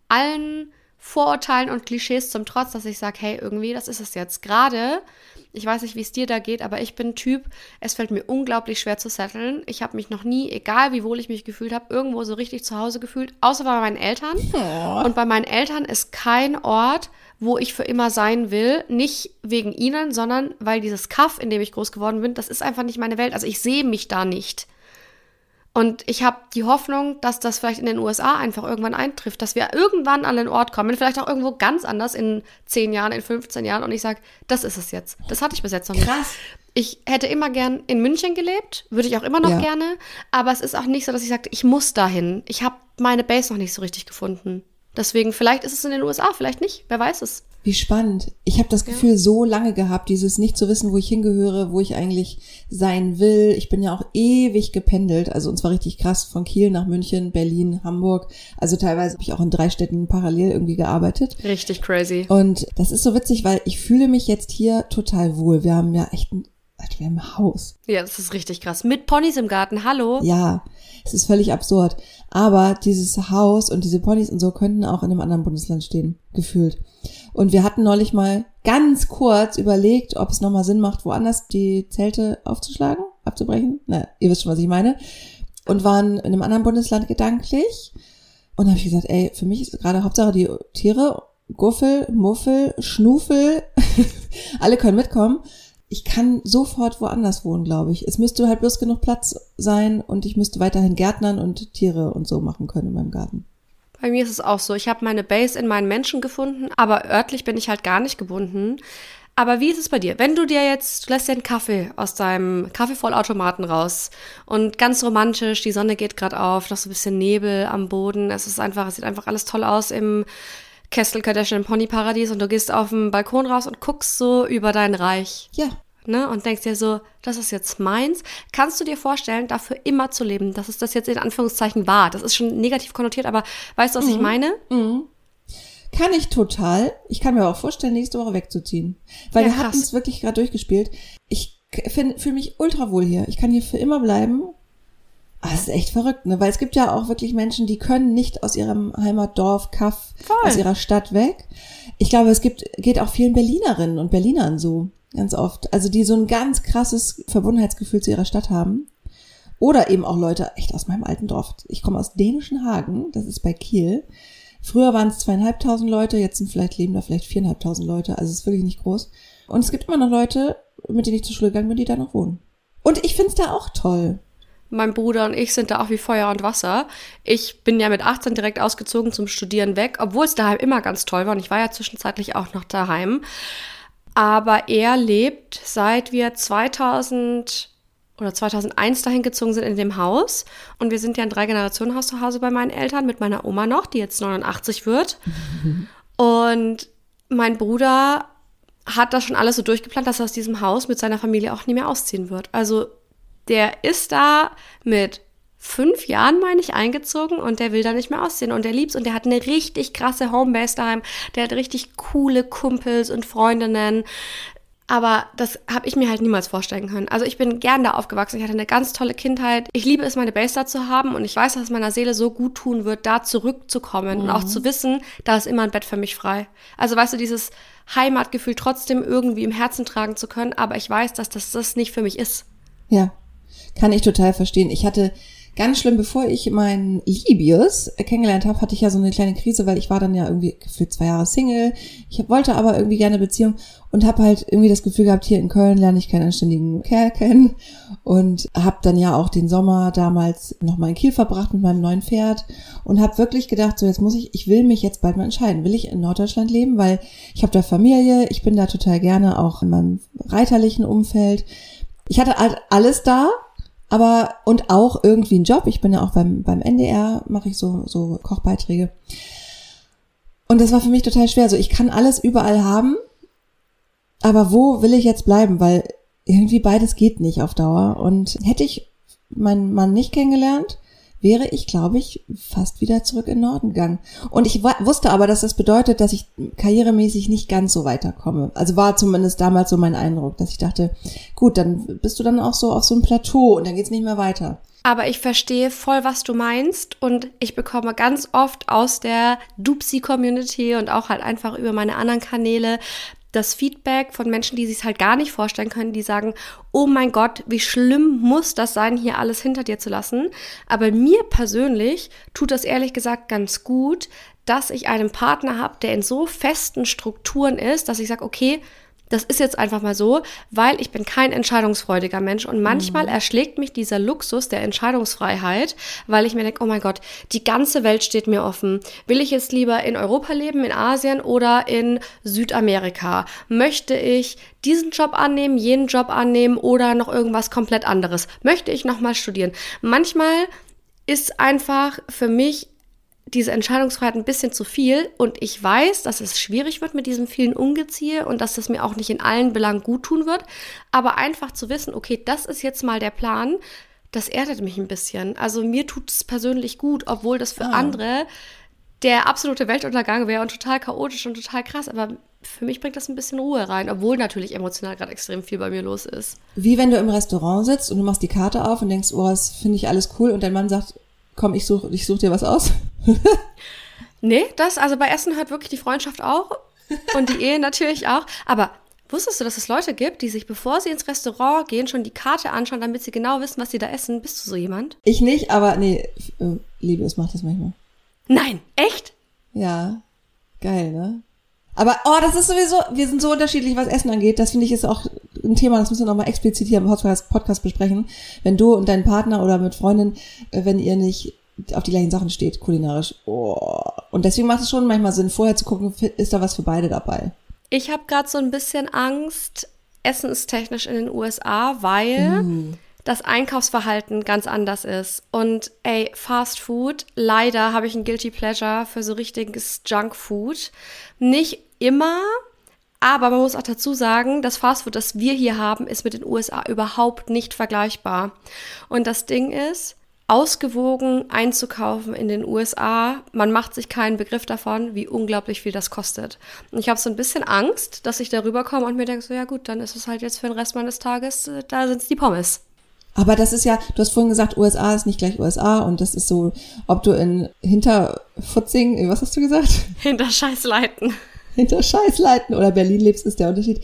allen Vorurteilen und Klischees zum Trotz, dass ich sage, hey, irgendwie, das ist es jetzt. Gerade, ich weiß nicht, wie es dir da geht, aber ich bin Typ, es fällt mir unglaublich schwer zu setteln. Ich habe mich noch nie, egal wie wohl ich mich gefühlt habe, irgendwo so richtig zu Hause gefühlt, außer bei meinen Eltern. Oh. Und bei meinen Eltern ist kein Ort, wo ich für immer sein will. Nicht wegen ihnen, sondern weil dieses Kaff, in dem ich groß geworden bin, das ist einfach nicht meine Welt. Also ich sehe mich da nicht. Und ich habe die Hoffnung, dass das vielleicht in den USA einfach irgendwann eintrifft, dass wir irgendwann an den Ort kommen, vielleicht auch irgendwo ganz anders in 10 Jahren, in 15 Jahren und ich sage, das ist es jetzt. Das hatte ich bis jetzt noch nicht. Krass. Ich hätte immer gern in München gelebt, würde ich auch immer noch ja. gerne, aber es ist auch nicht so, dass ich sage, ich muss dahin. Ich habe meine Base noch nicht so richtig gefunden. Deswegen, vielleicht ist es in den USA, vielleicht nicht, wer weiß es. Wie spannend. Ich habe das Gefühl ja. so lange gehabt, dieses nicht zu wissen, wo ich hingehöre, wo ich eigentlich sein will. Ich bin ja auch ewig gependelt, also und zwar richtig krass von Kiel nach München, Berlin, Hamburg. Also teilweise habe ich auch in drei Städten parallel irgendwie gearbeitet. Richtig crazy. Und das ist so witzig, weil ich fühle mich jetzt hier total wohl. Wir haben ja echt ein Wir haben ein Haus. Ja, das ist richtig krass. Mit Ponys im Garten, hallo? Ja, es ist völlig absurd. Aber dieses Haus und diese Ponys und so könnten auch in einem anderen Bundesland stehen, gefühlt. Und wir hatten neulich mal ganz kurz überlegt, ob es nochmal Sinn macht, woanders die Zelte aufzuschlagen, abzubrechen. Na, ihr wisst schon, was ich meine. Und waren in einem anderen Bundesland gedanklich. Und dann habe ich gesagt, ey, für mich ist gerade Hauptsache die Tiere, Guffel, Muffel, Schnufel, alle können mitkommen ich kann sofort woanders wohnen, glaube ich. Es müsste halt bloß genug Platz sein und ich müsste weiterhin Gärtnern und Tiere und so machen können in meinem Garten. Bei mir ist es auch so. Ich habe meine Base in meinen Menschen gefunden, aber örtlich bin ich halt gar nicht gebunden. Aber wie ist es bei dir? Wenn du dir jetzt, du lässt dir einen Kaffee aus deinem Kaffeevollautomaten raus und ganz romantisch, die Sonne geht gerade auf, noch so ein bisschen Nebel am Boden, es ist einfach, es sieht einfach alles toll aus im Kestel Kardashian im Ponyparadies und du gehst auf den Balkon raus und guckst so über dein Reich. Ja. Ne, und denkst dir so, das ist jetzt meins. Kannst du dir vorstellen, dafür immer zu leben, dass es das jetzt in Anführungszeichen war? Das ist schon negativ konnotiert, aber weißt du, was mhm. ich meine? Mhm. Kann ich total. Ich kann mir auch vorstellen, nächste Woche wegzuziehen. Weil ja, wir hatten es wirklich gerade durchgespielt. Ich fühle mich ultra wohl hier. Ich kann hier für immer bleiben. Ah, das ist echt verrückt, ne? Weil es gibt ja auch wirklich Menschen, die können nicht aus ihrem Heimatdorf, Kaff, Voll. aus ihrer Stadt weg. Ich glaube, es gibt, geht auch vielen Berlinerinnen und Berlinern so ganz oft. Also die so ein ganz krasses Verbundenheitsgefühl zu ihrer Stadt haben. Oder eben auch Leute echt aus meinem alten Dorf. Ich komme aus dänischen Hagen, das ist bei Kiel. Früher waren es zweieinhalbtausend Leute, jetzt sind vielleicht leben da vielleicht viereinhalbtausend Leute, also es ist wirklich nicht groß. Und es gibt immer noch Leute, mit denen ich zur Schule gegangen bin, die da noch wohnen. Und ich find's da auch toll. Mein Bruder und ich sind da auch wie Feuer und Wasser. Ich bin ja mit 18 direkt ausgezogen zum Studieren weg, obwohl es daheim immer ganz toll war und ich war ja zwischenzeitlich auch noch daheim. Aber er lebt, seit wir 2000 oder 2001 dahin gezogen sind in dem Haus. Und wir sind ja ein Drei-Generationen-Haus zu Hause bei meinen Eltern mit meiner Oma noch, die jetzt 89 wird. Und mein Bruder hat das schon alles so durchgeplant, dass er aus diesem Haus mit seiner Familie auch nie mehr ausziehen wird. Also der ist da mit fünf Jahren, meine ich, eingezogen und der will da nicht mehr ausziehen und der liebt's und der hat eine richtig krasse Homebase daheim. Der hat richtig coole Kumpels und Freundinnen. Aber das habe ich mir halt niemals vorstellen können. Also ich bin gern da aufgewachsen. Ich hatte eine ganz tolle Kindheit. Ich liebe es, meine Base da zu haben und ich weiß, dass es meiner Seele so gut tun wird, da zurückzukommen mhm. und auch mhm. zu wissen, da ist immer ein Bett für mich frei. Also weißt du, dieses Heimatgefühl trotzdem irgendwie im Herzen tragen zu können, aber ich weiß, dass das das nicht für mich ist. Ja, kann ich total verstehen. Ich hatte ganz schlimm, bevor ich meinen Libius kennengelernt habe, hatte ich ja so eine kleine Krise, weil ich war dann ja irgendwie für zwei Jahre Single. Ich wollte aber irgendwie gerne Beziehung und habe halt irgendwie das Gefühl gehabt, hier in Köln lerne ich keinen anständigen Kerl kennen und habe dann ja auch den Sommer damals noch mal in Kiel verbracht mit meinem neuen Pferd und habe wirklich gedacht, so jetzt muss ich, ich will mich jetzt bald mal entscheiden, will ich in Norddeutschland leben, weil ich habe da Familie, ich bin da total gerne auch in meinem reiterlichen Umfeld. Ich hatte halt alles da, aber und auch irgendwie einen Job. Ich bin ja auch beim, beim NDR, mache ich so, so Kochbeiträge. Und das war für mich total schwer. So, ich kann alles überall haben, aber wo will ich jetzt bleiben? Weil irgendwie beides geht nicht auf Dauer. Und hätte ich meinen Mann nicht kennengelernt, wäre ich, glaube ich, fast wieder zurück in Norden gegangen. Und ich wusste aber, dass das bedeutet, dass ich karrieremäßig nicht ganz so weiterkomme. Also war zumindest damals so mein Eindruck, dass ich dachte, gut, dann bist du dann auch so auf so einem Plateau und dann geht's nicht mehr weiter. Aber ich verstehe voll, was du meinst und ich bekomme ganz oft aus der Dupsi-Community und auch halt einfach über meine anderen Kanäle das Feedback von Menschen, die sich halt gar nicht vorstellen können, die sagen, oh mein Gott, wie schlimm muss das sein, hier alles hinter dir zu lassen. Aber mir persönlich tut das ehrlich gesagt ganz gut, dass ich einen Partner habe, der in so festen Strukturen ist, dass ich sage, okay, das ist jetzt einfach mal so, weil ich bin kein entscheidungsfreudiger Mensch und manchmal mhm. erschlägt mich dieser Luxus der Entscheidungsfreiheit, weil ich mir denke, oh mein Gott, die ganze Welt steht mir offen. Will ich jetzt lieber in Europa leben, in Asien oder in Südamerika? Möchte ich diesen Job annehmen, jenen Job annehmen oder noch irgendwas komplett anderes? Möchte ich nochmal studieren? Manchmal ist einfach für mich diese Entscheidungsfreiheit ein bisschen zu viel und ich weiß, dass es schwierig wird mit diesem vielen Ungeziehe und dass das mir auch nicht in allen Belangen gut tun wird, aber einfach zu wissen, okay, das ist jetzt mal der Plan, das erdet mich ein bisschen. Also mir tut es persönlich gut, obwohl das für ah. andere der absolute Weltuntergang wäre und total chaotisch und total krass, aber für mich bringt das ein bisschen Ruhe rein, obwohl natürlich emotional gerade extrem viel bei mir los ist. Wie wenn du im Restaurant sitzt und du machst die Karte auf und denkst, oh, das finde ich alles cool und dein Mann sagt, komm, ich suche ich such dir was aus. nee, das, also bei Essen hört wirklich die Freundschaft auch und die Ehe natürlich auch. Aber wusstest du, dass es Leute gibt, die sich, bevor sie ins Restaurant gehen, schon die Karte anschauen, damit sie genau wissen, was sie da essen? Bist du so jemand? Ich nicht, aber nee, äh, Liebe, es macht das manchmal. Nein, echt? Ja, geil, ne? Aber, oh, das ist sowieso, wir sind so unterschiedlich, was Essen angeht. Das finde ich ist auch ein Thema, das müssen wir nochmal explizit hier im Podcast besprechen. Wenn du und dein Partner oder mit Freundin, äh, wenn ihr nicht auf die gleichen Sachen steht, kulinarisch. Oh. Und deswegen macht es schon manchmal Sinn, vorher zu gucken, ist da was für beide dabei. Ich habe gerade so ein bisschen Angst, essenstechnisch in den USA, weil mm. das Einkaufsverhalten ganz anders ist. Und ey, Fast Food, leider habe ich ein Guilty Pleasure für so richtiges Junk Food. Nicht immer, aber man muss auch dazu sagen, das Fastfood, das wir hier haben, ist mit den USA überhaupt nicht vergleichbar. Und das Ding ist, ausgewogen einzukaufen in den USA, man macht sich keinen Begriff davon, wie unglaublich viel das kostet. Und ich habe so ein bisschen Angst, dass ich darüber komme und mir denke so, ja gut, dann ist es halt jetzt für den Rest meines Tages, äh, da sind es die Pommes. Aber das ist ja, du hast vorhin gesagt, USA ist nicht gleich USA und das ist so, ob du in Hinterfutzing, was hast du gesagt? Hinter Scheißleiten hinter Scheißleiten oder Berlin lebst, ist der Unterschied.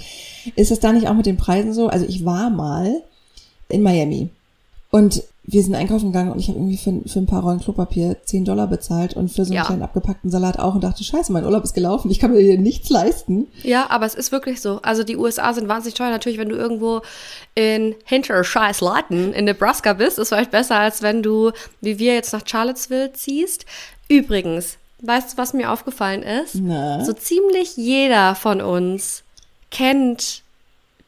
Ist das da nicht auch mit den Preisen so? Also ich war mal in Miami und wir sind einkaufen gegangen und ich habe irgendwie für, für ein paar Rollen Klopapier 10 Dollar bezahlt und für so einen ja. kleinen abgepackten Salat auch und dachte, scheiße, mein Urlaub ist gelaufen, ich kann mir hier nichts leisten. Ja, aber es ist wirklich so. Also die USA sind wahnsinnig teuer. Natürlich, wenn du irgendwo in hinter Scheißleiten in Nebraska bist, ist vielleicht besser, als wenn du, wie wir jetzt nach Charlottesville ziehst. Übrigens, Weißt du, was mir aufgefallen ist? Na? So ziemlich jeder von uns kennt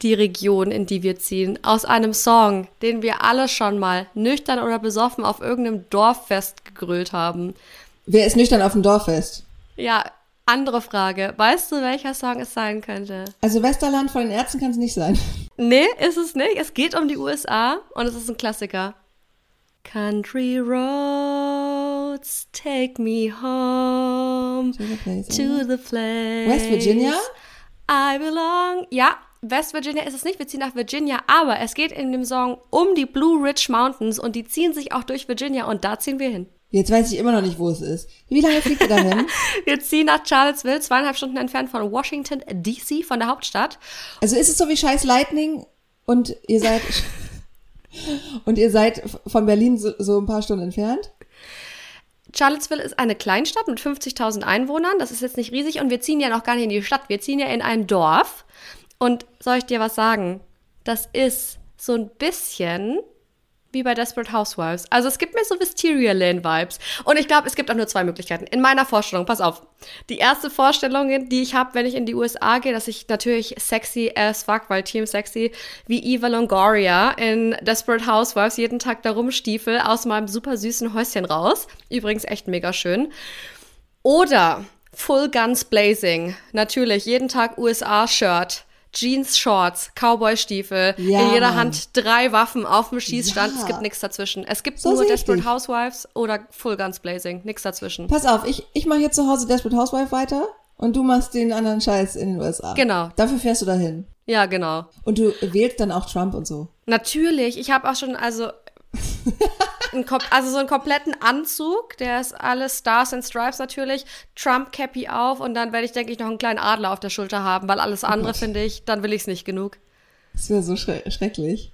die Region, in die wir ziehen, aus einem Song, den wir alle schon mal nüchtern oder besoffen auf irgendeinem Dorffest gegrölt haben. Wer ist nüchtern auf dem Dorffest? Ja, andere Frage. Weißt du, welcher Song es sein könnte? Also Westerland von den Ärzten kann es nicht sein. Nee, ist es nicht. Es geht um die USA und es ist ein Klassiker. Country roads take me home to the place, to the place West Virginia? I belong. Ja, West Virginia ist es nicht, wir ziehen nach Virginia, aber es geht in dem Song um die Blue Ridge Mountains und die ziehen sich auch durch Virginia und da ziehen wir hin. Jetzt weiß ich immer noch nicht, wo es ist. Wie lange fliegt ihr dahin? wir ziehen nach Charlottesville, zweieinhalb Stunden entfernt von Washington DC, von der Hauptstadt. Also ist es so wie Scheiß Lightning und ihr seid Und ihr seid von Berlin so, so ein paar Stunden entfernt? Charlottesville ist eine Kleinstadt mit 50.000 Einwohnern. Das ist jetzt nicht riesig und wir ziehen ja noch gar nicht in die Stadt. Wir ziehen ja in ein Dorf. Und soll ich dir was sagen? Das ist so ein bisschen wie bei Desperate Housewives. Also es gibt mir so Wisteria Lane Vibes. Und ich glaube, es gibt auch nur zwei Möglichkeiten. In meiner Vorstellung, pass auf. Die erste Vorstellung, die ich habe, wenn ich in die USA gehe, dass ich natürlich sexy as fuck, weil Team sexy, wie Eva Longoria in Desperate Housewives jeden Tag da rumstiefel aus meinem super süßen Häuschen raus. Übrigens echt mega schön. Oder Full Guns Blazing. Natürlich, jeden Tag USA-Shirt Jeans, Shorts, Cowboy-Stiefel, ja. in jeder Hand drei Waffen auf dem Schießstand. Ja. Es gibt nichts dazwischen. Es gibt so nur Desperate Housewives oder Full Guns Blazing. Nichts dazwischen. Pass auf, ich, ich mache jetzt zu Hause Desperate Housewife weiter und du machst den anderen Scheiß in den USA. Genau. Dafür fährst du dahin. Ja, genau. Und du wählst dann auch Trump und so. Natürlich. Ich habe auch schon, also ein, also so einen kompletten Anzug, der ist alles Stars and Stripes natürlich, Trump Cappy auf und dann werde ich, denke ich, noch einen kleinen Adler auf der Schulter haben, weil alles oh andere oh finde ich, dann will ich es nicht genug. Das wäre so schre schrecklich.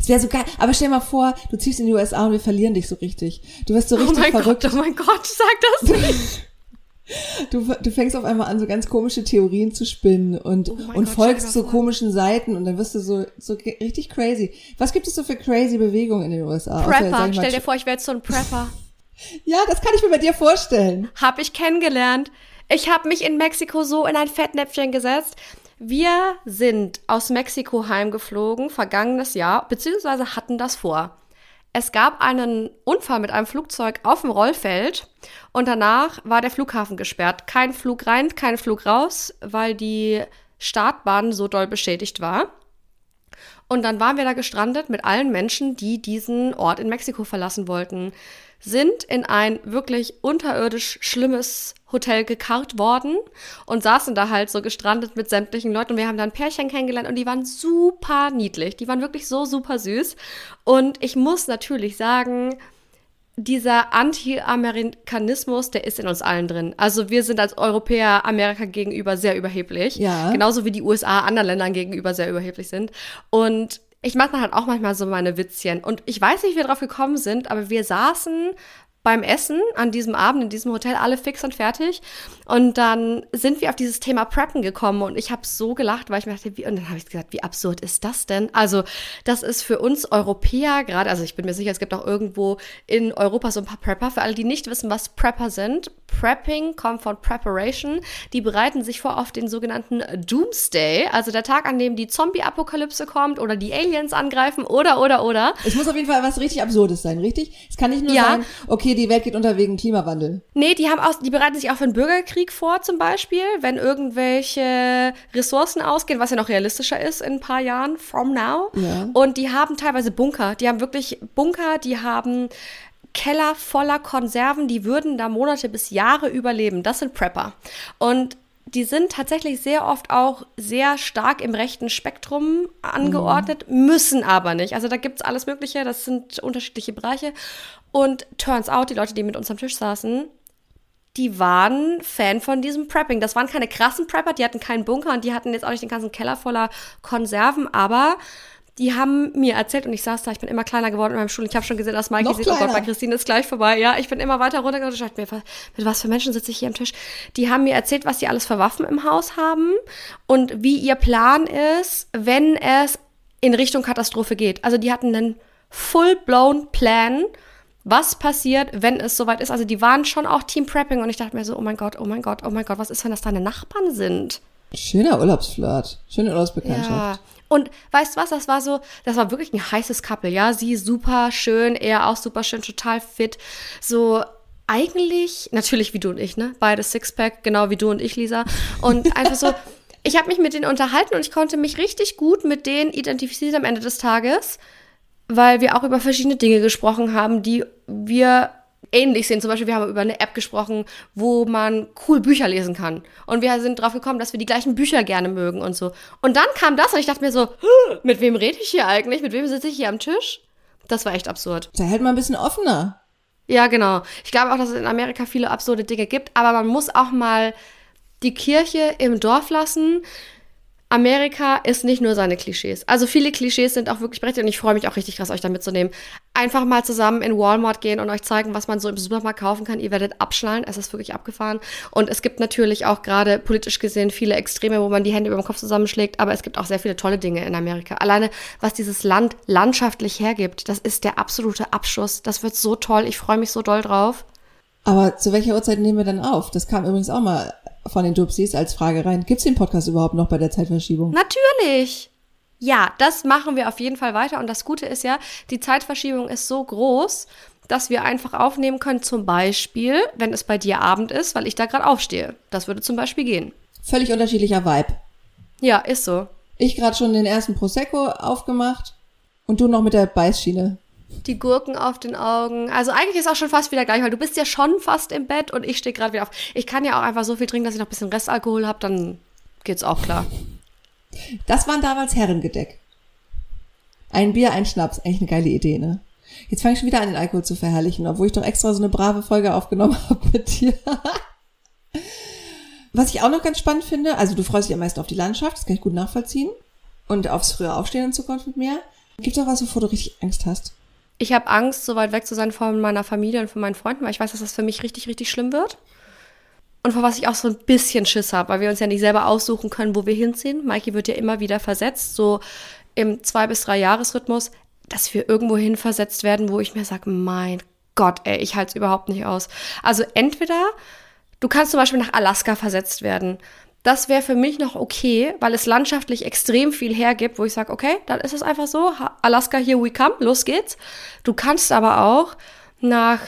Es wäre so geil. Aber stell mal vor, du ziehst in die USA und wir verlieren dich so richtig. Du wirst so oh richtig oh mein verrückt. Gott, oh mein Gott, sag das nicht. Du, du fängst auf einmal an, so ganz komische Theorien zu spinnen und, oh und Gott, folgst so komischen Seiten und dann wirst du so, so richtig crazy. Was gibt es so für crazy Bewegungen in den USA? Prepper, Außer, stell dir vor, ich wäre jetzt so ein Prepper. ja, das kann ich mir bei dir vorstellen. Hab ich kennengelernt. Ich habe mich in Mexiko so in ein Fettnäpfchen gesetzt. Wir sind aus Mexiko heimgeflogen, vergangenes Jahr, beziehungsweise hatten das vor. Es gab einen Unfall mit einem Flugzeug auf dem Rollfeld und danach war der Flughafen gesperrt. Kein Flug rein, kein Flug raus, weil die Startbahn so doll beschädigt war. Und dann waren wir da gestrandet mit allen Menschen, die diesen Ort in Mexiko verlassen wollten sind in ein wirklich unterirdisch schlimmes Hotel gekarrt worden und saßen da halt so gestrandet mit sämtlichen Leuten. Und wir haben dann Pärchen kennengelernt und die waren super niedlich. Die waren wirklich so super süß. Und ich muss natürlich sagen, dieser Anti-Amerikanismus, der ist in uns allen drin. Also wir sind als Europäer Amerika gegenüber sehr überheblich. Ja. Genauso wie die USA anderen Ländern gegenüber sehr überheblich sind. Und ich mache dann halt auch manchmal so meine Witzchen. Und ich weiß nicht, wie wir drauf gekommen sind, aber wir saßen beim Essen an diesem Abend in diesem Hotel alle fix und fertig. Und dann sind wir auf dieses Thema Preppen gekommen und ich habe so gelacht, weil ich mir dachte, wie, und dann habe ich gesagt, wie absurd ist das denn? Also, das ist für uns Europäer gerade, also ich bin mir sicher, es gibt auch irgendwo in Europa so ein paar Prepper. Für alle, die nicht wissen, was Prepper sind, Prepping kommt von Preparation. Die bereiten sich vor auf den sogenannten Doomsday, also der Tag, an dem die Zombie-Apokalypse kommt oder die Aliens angreifen oder, oder, oder. Es muss auf jeden Fall was richtig Absurdes sein, richtig? Es kann nicht nur ja. sein, okay, die Welt geht unter wegen Klimawandel. Nee, die haben auch, die bereiten sich auch für einen Bürgerkrieg vor, zum Beispiel, wenn irgendwelche Ressourcen ausgehen, was ja noch realistischer ist in ein paar Jahren from now. Ja. Und die haben teilweise Bunker. Die haben wirklich Bunker, die haben Keller voller Konserven, die würden da Monate bis Jahre überleben. Das sind Prepper. Und die sind tatsächlich sehr oft auch sehr stark im rechten Spektrum angeordnet, mhm. müssen aber nicht. Also da gibt es alles Mögliche, das sind unterschiedliche Bereiche. Und turns out, die Leute, die mit uns am Tisch saßen, die waren Fan von diesem Prepping. Das waren keine krassen Prepper, die hatten keinen Bunker und die hatten jetzt auch nicht den ganzen Keller voller Konserven, aber die haben mir erzählt und ich saß da, ich bin immer kleiner geworden in meinem Stuhl. Ich habe schon gesehen, dass Mikey sieht, oh Gott, bei Christine ist gleich vorbei. Ja, ich bin immer weiter runtergegangen und dachte mir, mit was für Menschen sitze ich hier am Tisch? Die haben mir erzählt, was die alles für Waffen im Haus haben und wie ihr Plan ist, wenn es in Richtung Katastrophe geht. Also die hatten einen full-blown Plan, was passiert, wenn es soweit ist. Also die waren schon auch Team Prepping und ich dachte mir so, oh mein Gott, oh mein Gott, oh mein Gott, was ist, wenn das deine Nachbarn sind? Schöner Urlaubsflirt, schöne Urlaubsbekanntschaft. Ja. Und weißt du was, das war so, das war wirklich ein heißes Couple, ja. Sie super schön, er auch super schön, total fit. So eigentlich, natürlich wie du und ich, ne? Beide Sixpack, genau wie du und ich, Lisa. Und einfach so, ich habe mich mit denen unterhalten und ich konnte mich richtig gut mit denen identifizieren am Ende des Tages, weil wir auch über verschiedene Dinge gesprochen haben, die wir ähnlich sind. Zum Beispiel, wir haben über eine App gesprochen, wo man cool Bücher lesen kann. Und wir sind drauf gekommen, dass wir die gleichen Bücher gerne mögen und so. Und dann kam das und ich dachte mir so, mit wem rede ich hier eigentlich? Mit wem sitze ich hier am Tisch? Das war echt absurd. Da hält man ein bisschen offener. Ja, genau. Ich glaube auch, dass es in Amerika viele absurde Dinge gibt, aber man muss auch mal die Kirche im Dorf lassen. Amerika ist nicht nur seine Klischees. Also viele Klischees sind auch wirklich berechtigt und ich freue mich auch richtig krass, euch da mitzunehmen. Einfach mal zusammen in Walmart gehen und euch zeigen, was man so im Supermarkt kaufen kann. Ihr werdet abschnallen. Es ist wirklich abgefahren. Und es gibt natürlich auch gerade politisch gesehen viele Extreme, wo man die Hände über den Kopf zusammenschlägt. Aber es gibt auch sehr viele tolle Dinge in Amerika. Alleine, was dieses Land landschaftlich hergibt, das ist der absolute Abschuss. Das wird so toll. Ich freue mich so doll drauf. Aber zu welcher Uhrzeit nehmen wir dann auf? Das kam übrigens auch mal von den Dupsies als Frage rein. Gibt es den Podcast überhaupt noch bei der Zeitverschiebung? Natürlich. Ja, das machen wir auf jeden Fall weiter. Und das Gute ist ja, die Zeitverschiebung ist so groß, dass wir einfach aufnehmen können, zum Beispiel, wenn es bei dir Abend ist, weil ich da gerade aufstehe. Das würde zum Beispiel gehen. Völlig unterschiedlicher Vibe. Ja, ist so. Ich gerade schon den ersten Prosecco aufgemacht und du noch mit der Beißschiene die Gurken auf den Augen. Also eigentlich ist auch schon fast wieder gleich, weil du bist ja schon fast im Bett und ich stehe gerade wieder auf. Ich kann ja auch einfach so viel trinken, dass ich noch ein bisschen Restalkohol habe, dann geht's auch klar. Das waren damals Herrengedeck. Ein Bier, ein Schnaps. Eigentlich eine geile Idee, ne? Jetzt fange ich schon wieder an, den Alkohol zu verherrlichen, obwohl ich doch extra so eine brave Folge aufgenommen habe mit dir. Was ich auch noch ganz spannend finde, also du freust dich am meisten auf die Landschaft, das kann ich gut nachvollziehen. Und aufs frühe Aufstehen in Zukunft mit mir. Gibt es auch was, wovor du richtig Angst hast? Ich habe Angst, so weit weg zu sein von meiner Familie und von meinen Freunden, weil ich weiß, dass das für mich richtig, richtig schlimm wird. Und vor was ich auch so ein bisschen Schiss habe, weil wir uns ja nicht selber aussuchen können, wo wir hinziehen. Mikey wird ja immer wieder versetzt, so im zwei bis drei Jahresrhythmus, dass wir irgendwo hin versetzt werden, wo ich mir sage, mein Gott, ey, ich halte es überhaupt nicht aus. Also entweder du kannst zum Beispiel nach Alaska versetzt werden. Das wäre für mich noch okay, weil es landschaftlich extrem viel hergibt, wo ich sage, okay, dann ist es einfach so, Alaska, here we come, los geht's. Du kannst aber auch nach,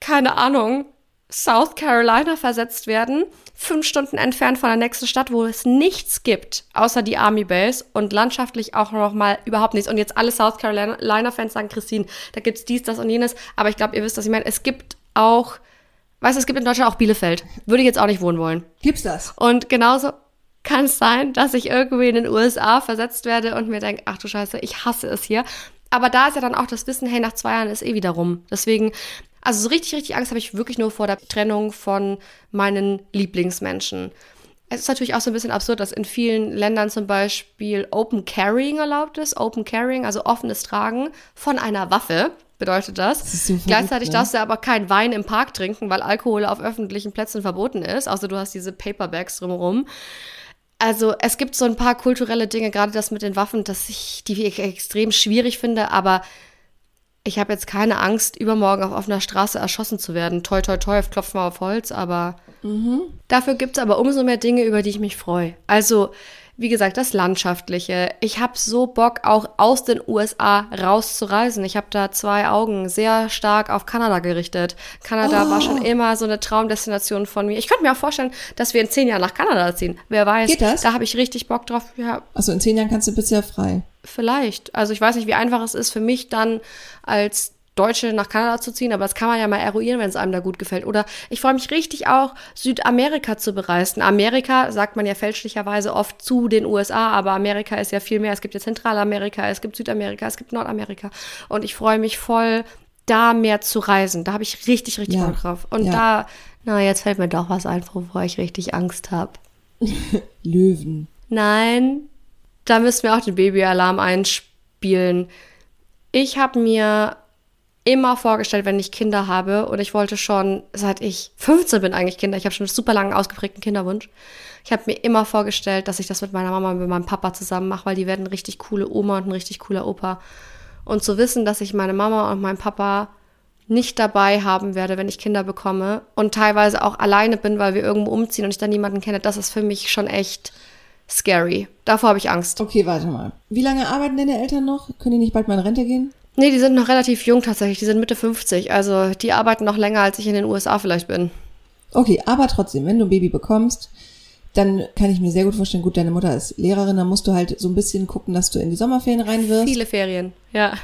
keine Ahnung, South Carolina versetzt werden, fünf Stunden entfernt von der nächsten Stadt, wo es nichts gibt, außer die Army Base und landschaftlich auch noch mal überhaupt nichts. Und jetzt alle South Carolina-Fans sagen, Christine, da gibt's dies, das und jenes. Aber ich glaube, ihr wisst, was ich meine. Es gibt auch Weißt du, es gibt in Deutschland auch Bielefeld. Würde ich jetzt auch nicht wohnen wollen. Gibt's das? Und genauso kann es sein, dass ich irgendwie in den USA versetzt werde und mir denke, ach du Scheiße, ich hasse es hier. Aber da ist ja dann auch das Wissen, hey, nach zwei Jahren ist eh wieder rum. Deswegen, also so richtig, richtig Angst habe ich wirklich nur vor der Trennung von meinen Lieblingsmenschen. Es ist natürlich auch so ein bisschen absurd, dass in vielen Ländern zum Beispiel Open Carrying erlaubt ist. Open Carrying, also offenes Tragen von einer Waffe bedeutet das. das so Gleichzeitig ne? darfst du aber keinen Wein im Park trinken, weil Alkohol auf öffentlichen Plätzen verboten ist, außer du hast diese Paperbacks drumherum. Also es gibt so ein paar kulturelle Dinge, gerade das mit den Waffen, dass ich, die ich extrem schwierig finde, aber Ich habe jetzt keine Angst, übermorgen auf offener Straße erschossen zu werden. Toi, toi, toi, klopfen wir auf Holz, aber mhm. dafür gibt es aber umso mehr Dinge, über die ich mich freue. Also, wie gesagt, das Landschaftliche. Ich habe so Bock, auch aus den USA rauszureisen. Ich habe da zwei Augen sehr stark auf Kanada gerichtet. Kanada oh. war schon oh. immer so eine Traumdestination von mir. Ich könnte mir auch vorstellen, dass wir in zehn Jahren nach Kanada ziehen. Wer weiß. Geht das? Da habe ich richtig Bock drauf. Ja. Also in zehn Jahren kannst du bisher frei. Vielleicht. Also ich weiß nicht, wie einfach es ist für mich dann als Deutsche nach Kanada zu ziehen, aber das kann man ja mal eruieren, wenn es einem da gut gefällt. Oder ich freue mich richtig auch, Südamerika zu bereisen. Amerika sagt man ja fälschlicherweise oft zu den USA, aber Amerika ist ja viel mehr. Es gibt ja Zentralamerika, es gibt Südamerika, es gibt Nordamerika. Und ich freue mich voll, da mehr zu reisen. Da habe ich richtig, richtig ja. Bock drauf. Und ja. da, na, jetzt fällt mir doch was ein, wovor ich richtig Angst habe. Löwen. Nein, da müssen wir auch den Babyalarm einspielen. Ich habe mir immer vorgestellt, wenn ich Kinder habe, und ich wollte schon, seit ich 15 bin eigentlich Kinder, ich habe schon einen super langen ausgeprägten Kinderwunsch. Ich habe mir immer vorgestellt, dass ich das mit meiner Mama und mit meinem Papa zusammen mache, weil die werden richtig coole Oma und ein richtig cooler Opa. Und zu wissen, dass ich meine Mama und meinen Papa nicht dabei haben werde, wenn ich Kinder bekomme und teilweise auch alleine bin, weil wir irgendwo umziehen und ich dann niemanden kenne, das ist für mich schon echt scary. Davor habe ich Angst. Okay, warte mal. Wie lange arbeiten deine Eltern noch? Können die nicht bald mal in Rente gehen? Nee, die sind noch relativ jung tatsächlich. Die sind Mitte 50. Also die arbeiten noch länger, als ich in den USA vielleicht bin. Okay, aber trotzdem, wenn du ein Baby bekommst, dann kann ich mir sehr gut vorstellen, gut, deine Mutter ist Lehrerin, dann musst du halt so ein bisschen gucken, dass du in die Sommerferien rein wirst. Viele Ferien, ja.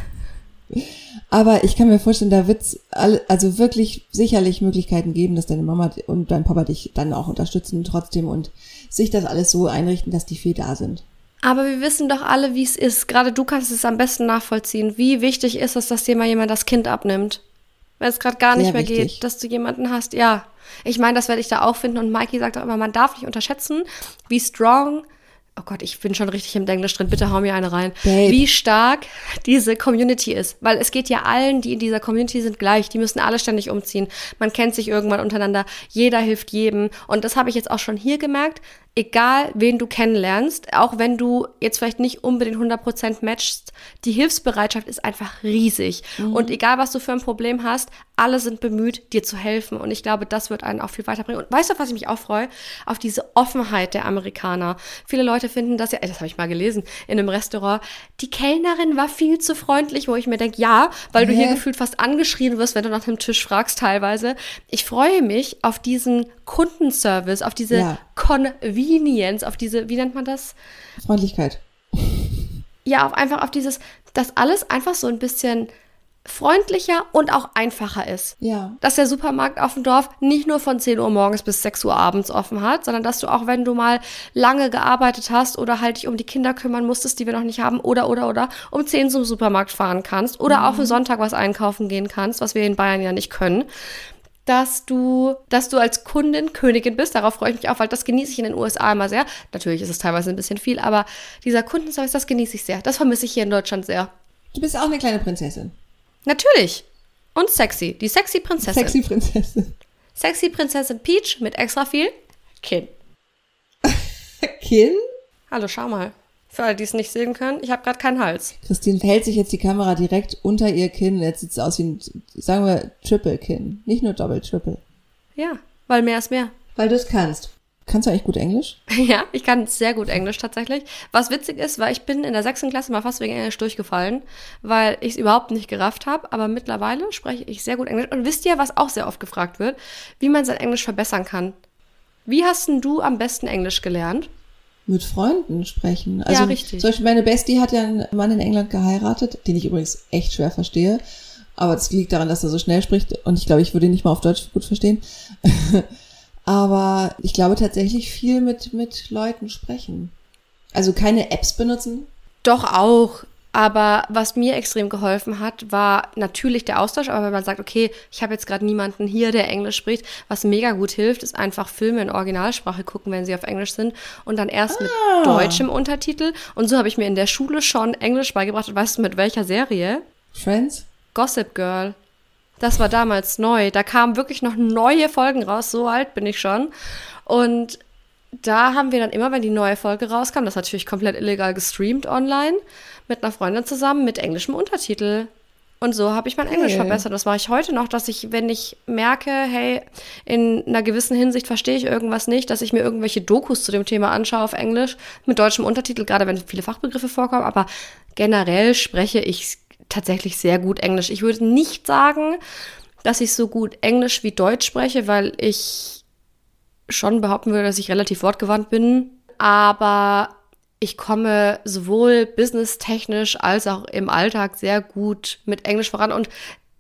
Aber ich kann mir vorstellen, da wird es also wirklich sicherlich Möglichkeiten geben, dass deine Mama und dein Papa dich dann auch unterstützen trotzdem und sich das alles so einrichten, dass die viel da sind. Aber wir wissen doch alle, wie es ist. Gerade du kannst es am besten nachvollziehen. Wie wichtig ist es, dass dir mal jemand das Kind abnimmt? Wenn es gerade gar nicht Sehr mehr wichtig. geht, dass du jemanden hast. Ja, ich meine, das werde ich da auch finden. Und Mikey sagt auch immer, man darf nicht unterschätzen, wie strong oh Gott, ich bin schon richtig im Englisch drin, bitte hau mir eine rein, Babe. wie stark diese Community ist. Weil es geht ja allen, die in dieser Community sind, gleich. Die müssen alle ständig umziehen. Man kennt sich irgendwann untereinander. Jeder hilft jedem. Und das habe ich jetzt auch schon hier gemerkt egal wen du kennenlernst, auch wenn du jetzt vielleicht nicht unbedingt 100% matchst, die Hilfsbereitschaft ist einfach riesig. Mhm. Und egal, was du für ein Problem hast, alle sind bemüht, dir zu helfen. Und ich glaube, das wird einen auch viel weiterbringen. Und weißt du, was ich mich auch freue? Auf diese Offenheit der Amerikaner. Viele Leute finden das ja, das habe ich mal gelesen, in einem Restaurant, die Kellnerin war viel zu freundlich, wo ich mir denke, ja, weil du hier gefühlt fast angeschrien wirst, wenn du nach dem Tisch fragst teilweise. Ich freue mich auf diesen Kundenservice, auf diese ja. Convenience, auf diese, wie nennt man das? Freundlichkeit. Ja, auf, einfach auf dieses, dass alles einfach so ein bisschen freundlicher und auch einfacher ist. Ja. Dass der Supermarkt auf dem Dorf nicht nur von 10 Uhr morgens bis 6 Uhr abends offen hat, sondern dass du auch, wenn du mal lange gearbeitet hast oder halt dich um die Kinder kümmern musstest, die wir noch nicht haben, oder, oder, oder, um 10 zum Supermarkt fahren kannst oder mhm. auch für Sonntag was einkaufen gehen kannst, was wir in Bayern ja nicht können dass du, dass du als Kundin Königin bist. Darauf freue ich mich auch, weil das genieße ich in den USA immer sehr. Natürlich ist es teilweise ein bisschen viel, aber dieser Kundenservice, das genieße ich sehr. Das vermisse ich hier in Deutschland sehr. Du bist auch eine kleine Prinzessin. Natürlich. Und sexy. Die sexy Prinzessin. Sexy Prinzessin. Sexy Prinzessin Peach mit extra viel Kinn. Kinn? Hallo, schau mal. Für alle, die es nicht sehen können, ich habe gerade keinen Hals. Christine hält sich jetzt die Kamera direkt unter ihr Kinn. Jetzt sieht es aus wie ein, sagen wir, Triple-Kinn. Nicht nur Double, Triple. Ja, weil mehr ist mehr. Weil du es kannst. Kannst du eigentlich gut Englisch? Ja, ich kann sehr gut Englisch tatsächlich. Was witzig ist, weil ich bin in der sechsten Klasse mal fast wegen Englisch durchgefallen, weil ich es überhaupt nicht gerafft habe. Aber mittlerweile spreche ich sehr gut Englisch. Und wisst ihr, was auch sehr oft gefragt wird? Wie man sein Englisch verbessern kann. Wie hast denn du am besten Englisch gelernt? Mit Freunden sprechen. Also ja, richtig. Zum Beispiel meine Bestie hat ja einen Mann in England geheiratet, den ich übrigens echt schwer verstehe. Aber das liegt daran, dass er so schnell spricht und ich glaube, ich würde ihn nicht mal auf Deutsch gut verstehen. Aber ich glaube tatsächlich viel mit, mit Leuten sprechen. Also keine Apps benutzen. Doch auch. Aber was mir extrem geholfen hat, war natürlich der Austausch. Aber wenn man sagt, okay, ich habe jetzt gerade niemanden hier, der Englisch spricht, was mega gut hilft, ist einfach Filme in Originalsprache gucken, wenn sie auf Englisch sind und dann erst ah. mit deutschem Untertitel. Und so habe ich mir in der Schule schon Englisch beigebracht. Und weißt du, mit welcher Serie? Friends? Gossip Girl. Das war damals neu. Da kamen wirklich noch neue Folgen raus. So alt bin ich schon. Und da haben wir dann immer, wenn die neue Folge rauskam, das natürlich komplett illegal gestreamt online, mit einer Freundin zusammen mit englischem Untertitel. Und so habe ich mein Englisch hey. verbessert. Das mache ich heute noch, dass ich, wenn ich merke, hey, in einer gewissen Hinsicht verstehe ich irgendwas nicht, dass ich mir irgendwelche Dokus zu dem Thema anschaue auf Englisch mit deutschem Untertitel, gerade wenn viele Fachbegriffe vorkommen. Aber generell spreche ich tatsächlich sehr gut Englisch. Ich würde nicht sagen, dass ich so gut Englisch wie Deutsch spreche, weil ich schon behaupten würde, dass ich relativ wortgewandt bin. Aber ich komme sowohl businesstechnisch als auch im Alltag sehr gut mit Englisch voran. Und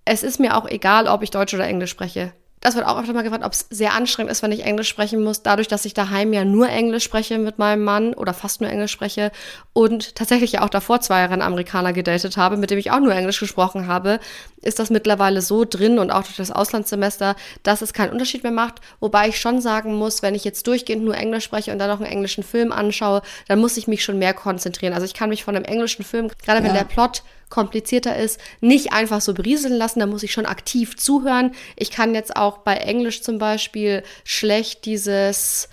es ist mir auch egal, ob ich Deutsch oder Englisch spreche das wird auch öfter mal gefragt, ob es sehr anstrengend ist, wenn ich Englisch sprechen muss, dadurch, dass ich daheim ja nur Englisch spreche mit meinem Mann oder fast nur Englisch spreche und tatsächlich ja auch davor zwei Jahre einen Amerikaner gedatet habe, mit dem ich auch nur Englisch gesprochen habe, ist das mittlerweile so drin und auch durch das Auslandssemester, dass es keinen Unterschied mehr macht. Wobei ich schon sagen muss, wenn ich jetzt durchgehend nur Englisch spreche und dann noch einen englischen Film anschaue, dann muss ich mich schon mehr konzentrieren. Also ich kann mich von einem englischen Film, gerade wenn ja. der Plot komplizierter ist, nicht einfach so berieseln lassen. Da muss ich schon aktiv zuhören. Ich kann jetzt auch bei Englisch zum Beispiel schlecht dieses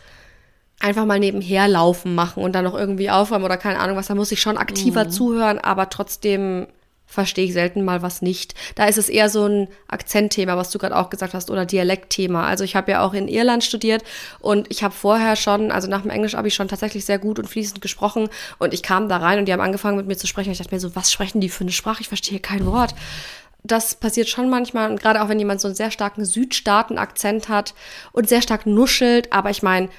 einfach mal nebenher laufen machen und dann noch irgendwie aufräumen oder keine Ahnung was. Da muss ich schon aktiver mhm. zuhören, aber trotzdem verstehe ich selten mal was nicht. Da ist es eher so ein Akzentthema, was du gerade auch gesagt hast, oder Dialektthema. Also ich habe ja auch in Irland studiert und ich habe vorher schon, also nach dem Englisch habe ich schon tatsächlich sehr gut und fließend gesprochen und ich kam da rein und die haben angefangen mit mir zu sprechen und ich dachte mir so, was sprechen die für eine Sprache? Ich verstehe kein Wort. Das passiert schon manchmal und gerade auch wenn jemand so einen sehr starken Südstaaten-Akzent hat und sehr stark nuschelt, aber ich meine,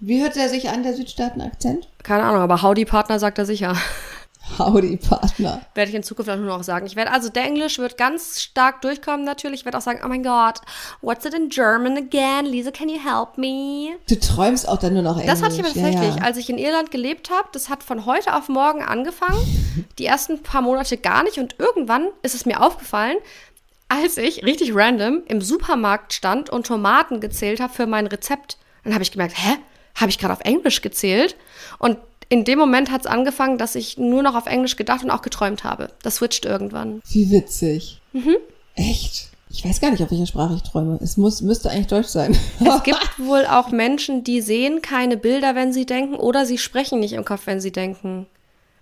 wie hört er sich an, der Südstaaten-Akzent? Keine Ahnung, aber Howdy-Partner sagt er sicher. Howdy Partner. Werde ich in Zukunft auch nur noch sagen. Ich werde also der Englisch wird ganz stark durchkommen natürlich. Ich werde auch sagen, oh mein Gott, what's it in German again? Lisa, can you help me? Du träumst auch dann nur noch Englisch. Das hatte ich aber tatsächlich, ja, ja. als ich in Irland gelebt habe. Das hat von heute auf morgen angefangen. Die ersten paar Monate gar nicht und irgendwann ist es mir aufgefallen, als ich richtig random im Supermarkt stand und Tomaten gezählt habe für mein Rezept. Dann habe ich gemerkt, hä? Habe ich gerade auf Englisch gezählt? Und in dem Moment hat es angefangen, dass ich nur noch auf Englisch gedacht und auch geträumt habe. Das switcht irgendwann. Wie witzig. Mhm. Echt? Ich weiß gar nicht, auf welcher Sprache ich träume. Es muss, müsste eigentlich Deutsch sein. es gibt wohl auch Menschen, die sehen keine Bilder, wenn sie denken, oder sie sprechen nicht im Kopf, wenn sie denken.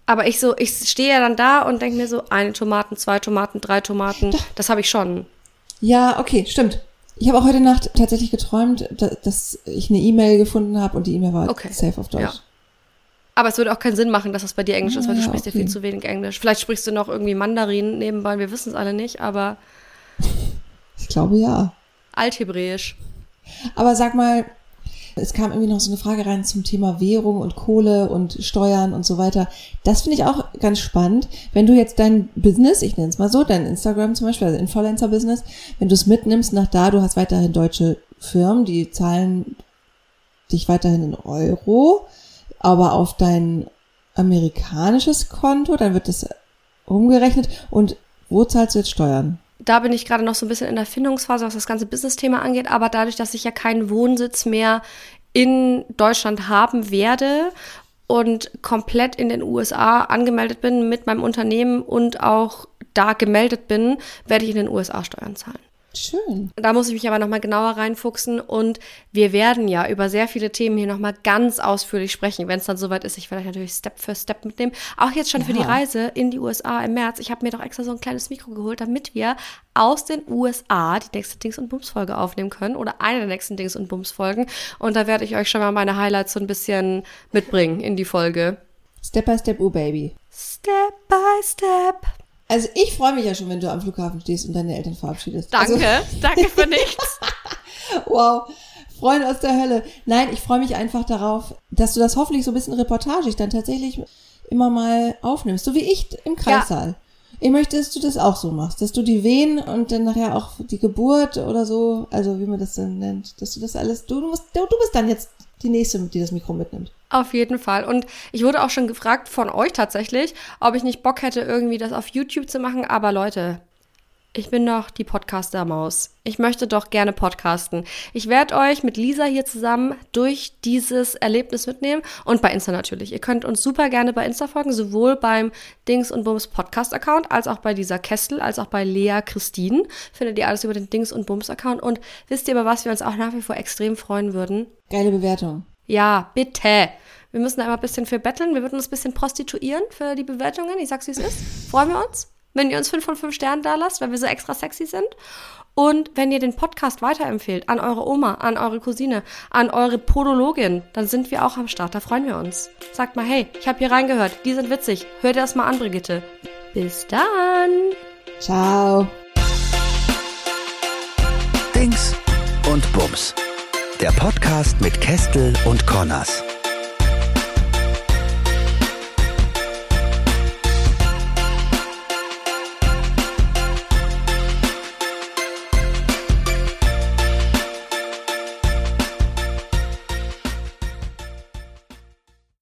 Aber ich so, ich stehe ja dann da und denke mir so, eine Tomaten, zwei Tomaten, drei Tomaten. Das habe ich schon. Ja, okay, stimmt. Ich habe auch heute Nacht tatsächlich geträumt, dass ich eine E-Mail gefunden habe und die E-Mail war okay. safe auf Deutsch. Ja. Aber es würde auch keinen Sinn machen, dass das bei dir Englisch ist, weil du sprichst okay. ja viel zu wenig Englisch. Vielleicht sprichst du noch irgendwie Mandarin nebenbei, wir wissen es alle nicht, aber. Ich glaube ja. Althebräisch. Aber sag mal, es kam irgendwie noch so eine Frage rein zum Thema Währung und Kohle und Steuern und so weiter. Das finde ich auch ganz spannend. Wenn du jetzt dein Business, ich nenne es mal so, dein Instagram zum Beispiel, also Influencer-Business, wenn du es mitnimmst nach da, du hast weiterhin deutsche Firmen, die zahlen dich weiterhin in Euro aber auf dein amerikanisches Konto, dann wird das umgerechnet. Und wo zahlst du jetzt Steuern? Da bin ich gerade noch so ein bisschen in der Findungsphase, was das ganze Business-Thema angeht. Aber dadurch, dass ich ja keinen Wohnsitz mehr in Deutschland haben werde und komplett in den USA angemeldet bin mit meinem Unternehmen und auch da gemeldet bin, werde ich in den USA Steuern zahlen. Schön. Da muss ich mich aber nochmal genauer reinfuchsen und wir werden ja über sehr viele Themen hier nochmal ganz ausführlich sprechen, wenn es dann soweit ist. Ich werde euch natürlich Step für Step mitnehmen. Auch jetzt schon ja. für die Reise in die USA im März. Ich habe mir doch extra so ein kleines Mikro geholt, damit wir aus den USA die nächste Dings und Bums Folge aufnehmen können oder eine der nächsten Dings und Bums Folgen. Und da werde ich euch schon mal meine Highlights so ein bisschen mitbringen in die Folge. Step by Step, oh Baby. Step by Step. Also ich freue mich ja schon, wenn du am Flughafen stehst und deine Eltern verabschiedest. Danke, also, danke für nichts. wow, Freunde aus der Hölle. Nein, ich freue mich einfach darauf, dass du das hoffentlich so ein bisschen reportagig dann tatsächlich immer mal aufnimmst, so wie ich im Kreissaal. Ja. Ich möchte, dass du das auch so machst, dass du die Wehen und dann nachher auch die Geburt oder so, also wie man das dann nennt, dass du das alles, du, musst, du, du bist dann jetzt die nächste, die das Mikro mitnimmt. Auf jeden Fall. Und ich wurde auch schon gefragt von euch tatsächlich, ob ich nicht Bock hätte, irgendwie das auf YouTube zu machen. Aber Leute, ich bin doch die Podcaster-Maus. Ich möchte doch gerne podcasten. Ich werde euch mit Lisa hier zusammen durch dieses Erlebnis mitnehmen und bei Insta natürlich. Ihr könnt uns super gerne bei Insta folgen, sowohl beim Dings und Bums Podcast-Account, als auch bei dieser Kestel, als auch bei Lea Christine. Findet ihr alles über den Dings und Bums-Account. Und wisst ihr, über was wir uns auch nach wie vor extrem freuen würden? Geile Bewertung. Ja, bitte. Wir müssen da immer ein bisschen für betteln. Wir würden uns ein bisschen prostituieren für die Bewertungen. Ich sag's, wie es ist. Freuen wir uns. Wenn ihr uns 5 von 5 Sternen da lasst, weil wir so extra sexy sind. Und wenn ihr den Podcast weiterempfehlt an eure Oma, an eure Cousine, an eure Podologin, dann sind wir auch am Start. Da freuen wir uns. Sagt mal, hey, ich habe hier reingehört. Die sind witzig. Hört ihr das mal an, Brigitte. Bis dann. Ciao. Dings und Bums. Der Podcast mit Kestel und Connors.